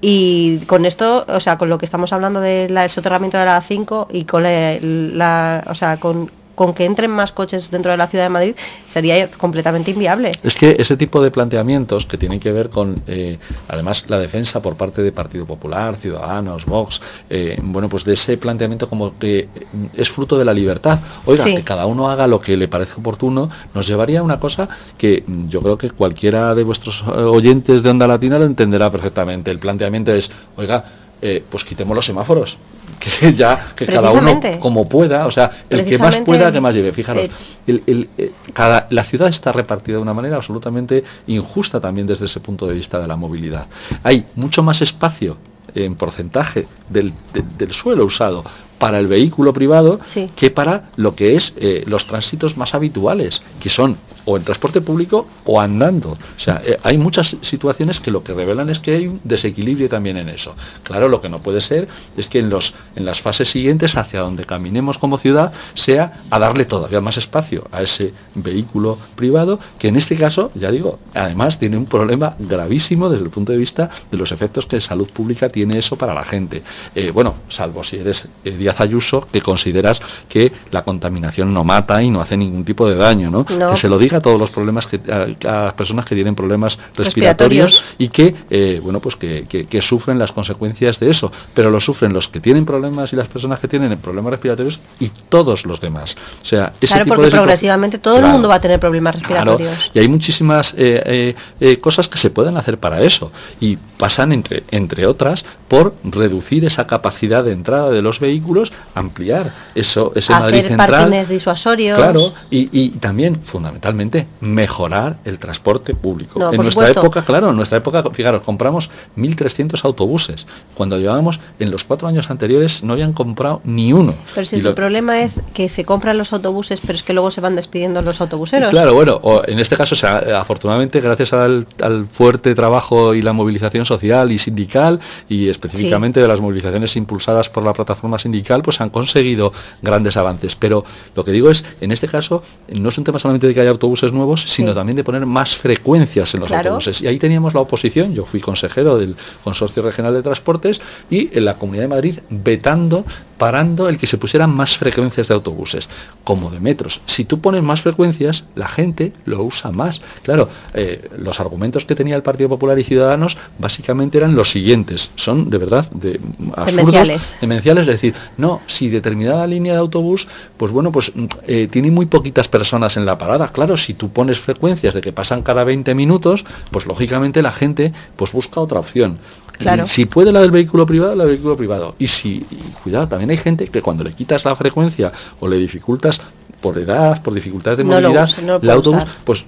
S1: Y con esto, o sea, con lo que estamos hablando del soterramiento de la 5 y con la, la- o sea, con, con que entren más coches dentro de la ciudad de Madrid, sería completamente inviable.
S3: Es que ese tipo de planteamientos que tienen que ver con, eh, además, la defensa por parte de Partido Popular, Ciudadanos, Vox, eh, bueno, pues de ese planteamiento como que mm, es fruto de la libertad. Oiga,
S1: Sí.
S3: que cada uno haga lo que le parezca oportuno, nos llevaría a una cosa que mm, yo creo que cualquiera de vuestros eh, oyentes de Onda Latina lo entenderá perfectamente. El planteamiento es, oiga, eh, pues quitemos los semáforos. Que ya, que cada uno como pueda, o sea, el que más pueda, que más lleve. Fijaros,
S1: eh,
S3: el- el- cada, la ciudad está repartida de una manera absolutamente injusta también desde ese punto de vista de la movilidad. Hay mucho más espacio en porcentaje del, de- del suelo usado para el vehículo privado
S1: Sí.
S3: que para lo que es eh, los tránsitos más habituales, que son o en transporte público o andando. O sea, eh, hay muchas situaciones que lo que revelan es que hay un desequilibrio también en eso. Claro, lo que no puede ser es que en, los, en las fases siguientes, hacia donde caminemos como ciudad, sea a darle todavía más espacio a ese vehículo privado, que en este caso, ya digo, además tiene un problema gravísimo desde el punto de vista de los efectos que salud pública tiene eso para la gente. Eh, bueno, salvo si eres eh, Díaz Ayuso, que consideras que la contaminación no mata y no hace ningún tipo de daño, ¿no?
S1: No.
S3: Que se lo diga a todos los problemas que a, a las personas que tienen problemas respiratorios,
S1: Respiratorios.
S3: y que eh, bueno pues que, que- que sufren las consecuencias de eso pero lo sufren los que tienen problemas y las personas que tienen problemas respiratorios y todos los demás o sea ese
S1: claro,
S3: tipo
S1: porque
S3: de
S1: progresivamente todo el mundo va a tener problemas
S3: Claro,
S1: respiratorios.
S3: y hay muchísimas eh, eh, cosas que se pueden hacer para eso y pasan entre, entre otras por reducir esa capacidad de entrada de los vehículos, ampliar eso, ese Madrid
S1: Hacer
S3: central.
S1: parkings disuasorios.
S3: Claro, y, y también, fundamentalmente, mejorar el transporte público.
S1: No,
S3: en nuestra
S1: supuesto.
S3: época, claro, en nuestra época, fijaros, compramos 1.300 autobuses. Cuando llevábamos, en los cuatro años anteriores, no habían comprado ni uno.
S1: Pero si el
S3: lo-
S1: problema es que se compran los autobuses, pero es que luego se van despidiendo los autobuseros.
S3: Claro, bueno, o en este caso, o sea, afortunadamente, gracias al, al fuerte trabajo y la movilización social y sindical, y específicamente de las movilizaciones impulsadas por la plataforma sindical, pues han conseguido grandes avances. Pero lo que digo es, en este caso, no es un tema solamente de que haya autobuses nuevos, sino
S1: Sí.
S3: también de poner más frecuencias en los
S1: Claro.
S3: autobuses. Y ahí teníamos la oposición, yo fui consejero del Consorcio Regional de Transportes, y en la Comunidad de Madrid vetando parando el que se pusieran más frecuencias de autobuses, como de metros. Si tú pones más frecuencias, la gente lo usa más. Claro, eh, los argumentos que tenía el Partido Popular y Ciudadanos básicamente eran los siguientes. Son de verdad de absurdos,
S1: Demenciales.
S3: demenciales, es decir, no, si determinada línea de autobús, pues bueno, pues mm, eh, tiene muy poquitas personas en la parada. Claro, si tú pones frecuencias de que pasan cada 20 minutos, pues lógicamente la gente pues busca otra opción.
S1: Claro.
S3: Si puede la del vehículo privado, la del vehículo privado. Y si, y cuidado, también hay gente que cuando le quitas la frecuencia o le dificultas por edad, por dificultades de
S1: No
S3: movilidad,
S1: no
S3: el autobús,
S1: usar.
S3: pues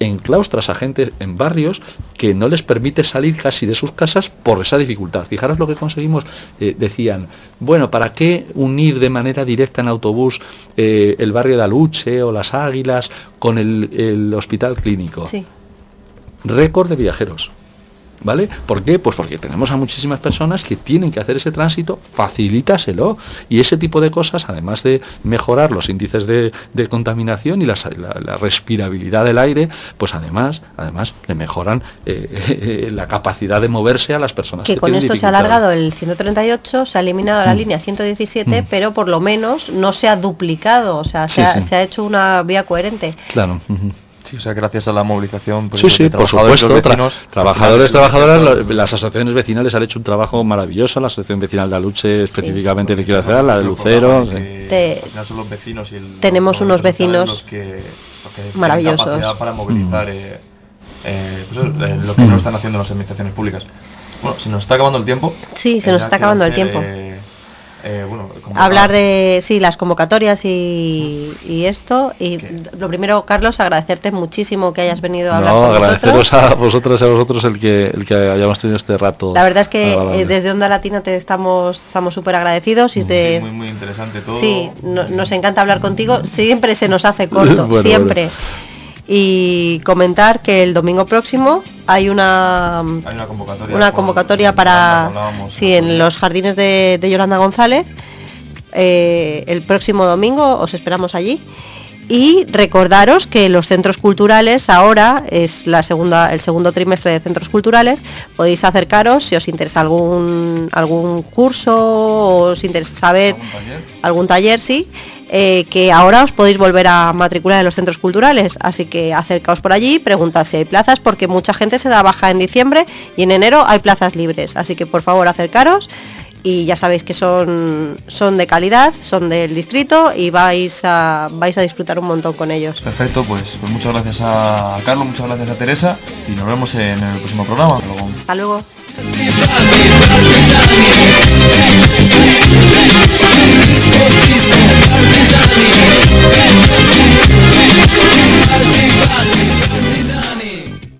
S3: enclaustras a gente en barrios que no les permite salir casi de sus casas por esa dificultad. Fijaros lo que conseguimos, eh, decían, bueno, ¿para qué unir de manera directa en autobús eh, el barrio de Aluche o las Águilas con el, el hospital clínico?
S1: Sí.
S3: récord de viajeros. ¿Vale? ¿Por qué? Pues porque tenemos a muchísimas personas que tienen que hacer ese tránsito, facilítaselo. Y ese tipo de cosas, además de mejorar los índices de, de contaminación y la, sa- la- la respirabilidad del aire, pues además, además le mejoran eh, la capacidad de moverse a las personas que,
S1: Que con
S3: tienen
S1: esto se ha alargado el 138, se ha eliminado la
S3: Mm.
S1: línea 117,
S3: Mm.
S1: pero por lo menos no se ha duplicado, o sea, se,
S3: Sí,
S1: ha,
S3: sí.
S1: se ha hecho una vía coherente.
S3: Claro.
S2: Sí, o sea, gracias a la movilización pues,
S3: Sí,
S2: de
S3: sí, por supuesto.
S2: los
S3: tra-
S2: vecinos,
S3: trabajadores, trabajadoras,
S2: el
S3: las asociaciones vecinales han hecho un trabajo maravilloso. La asociación vecinal de Aluche específicamente le quiero hacer, la de Lucero. sí.
S1: Te-
S2: son los vecinos y el-
S1: Tenemos
S2: los
S1: unos vecinos
S2: los que- los que
S1: maravillosos.
S2: para movilizar
S3: Mm.
S2: eh, eh, pues eh, lo que no están haciendo las administraciones públicas. Bueno, se nos está acabando el tiempo.
S1: Sí, se
S2: Eh,
S1: nos está
S2: quiero
S1: acabando el
S2: hacer,
S1: tiempo.
S2: Eh, bueno,
S1: Hablar de, sí, las convocatorias y, y esto. Y
S2: ¿Qué?
S1: lo primero, Carlos, agradecerte muchísimo que hayas venido a hablar
S3: No,
S1: con
S3: agradeceros
S1: nosotros.
S3: a vosotros y a vosotros el que, el que hayamos tenido este rato.
S1: La verdad es que eh, desde Onda Latina te estamos estamos súper agradecidos y
S2: Sí,
S1: de,
S2: muy, muy interesante todo.
S1: Sí, no- nos encanta hablar contigo. Siempre se nos hace corto,
S3: Bueno,
S1: siempre. Y comentar que el domingo próximo hay una
S2: Hay una convocatoria.
S1: una para sí en los jardines de, de Yolanda González. Eh, el próximo domingo os esperamos allí. Y recordaros que los centros culturales ahora es la segunda, el segundo trimestre de centros culturales. Podéis acercaros si os interesa algún algún curso o os interesa saber
S2: ¿Algún taller?
S1: algún taller, sí. eh, que ahora os podéis volver a matricular en los centros culturales, así que acercaos por allí, preguntad si hay plazas, porque mucha gente se da baja en diciembre y en enero hay plazas libres, así que por favor acercaros y ya sabéis que son, son de calidad, son del distrito y vais a, vais a disfrutar un montón con ellos.
S2: Perfecto, pues, pues muchas gracias a Carlos, muchas gracias a Teresa y nos vemos en el próximo programa. Hasta luego.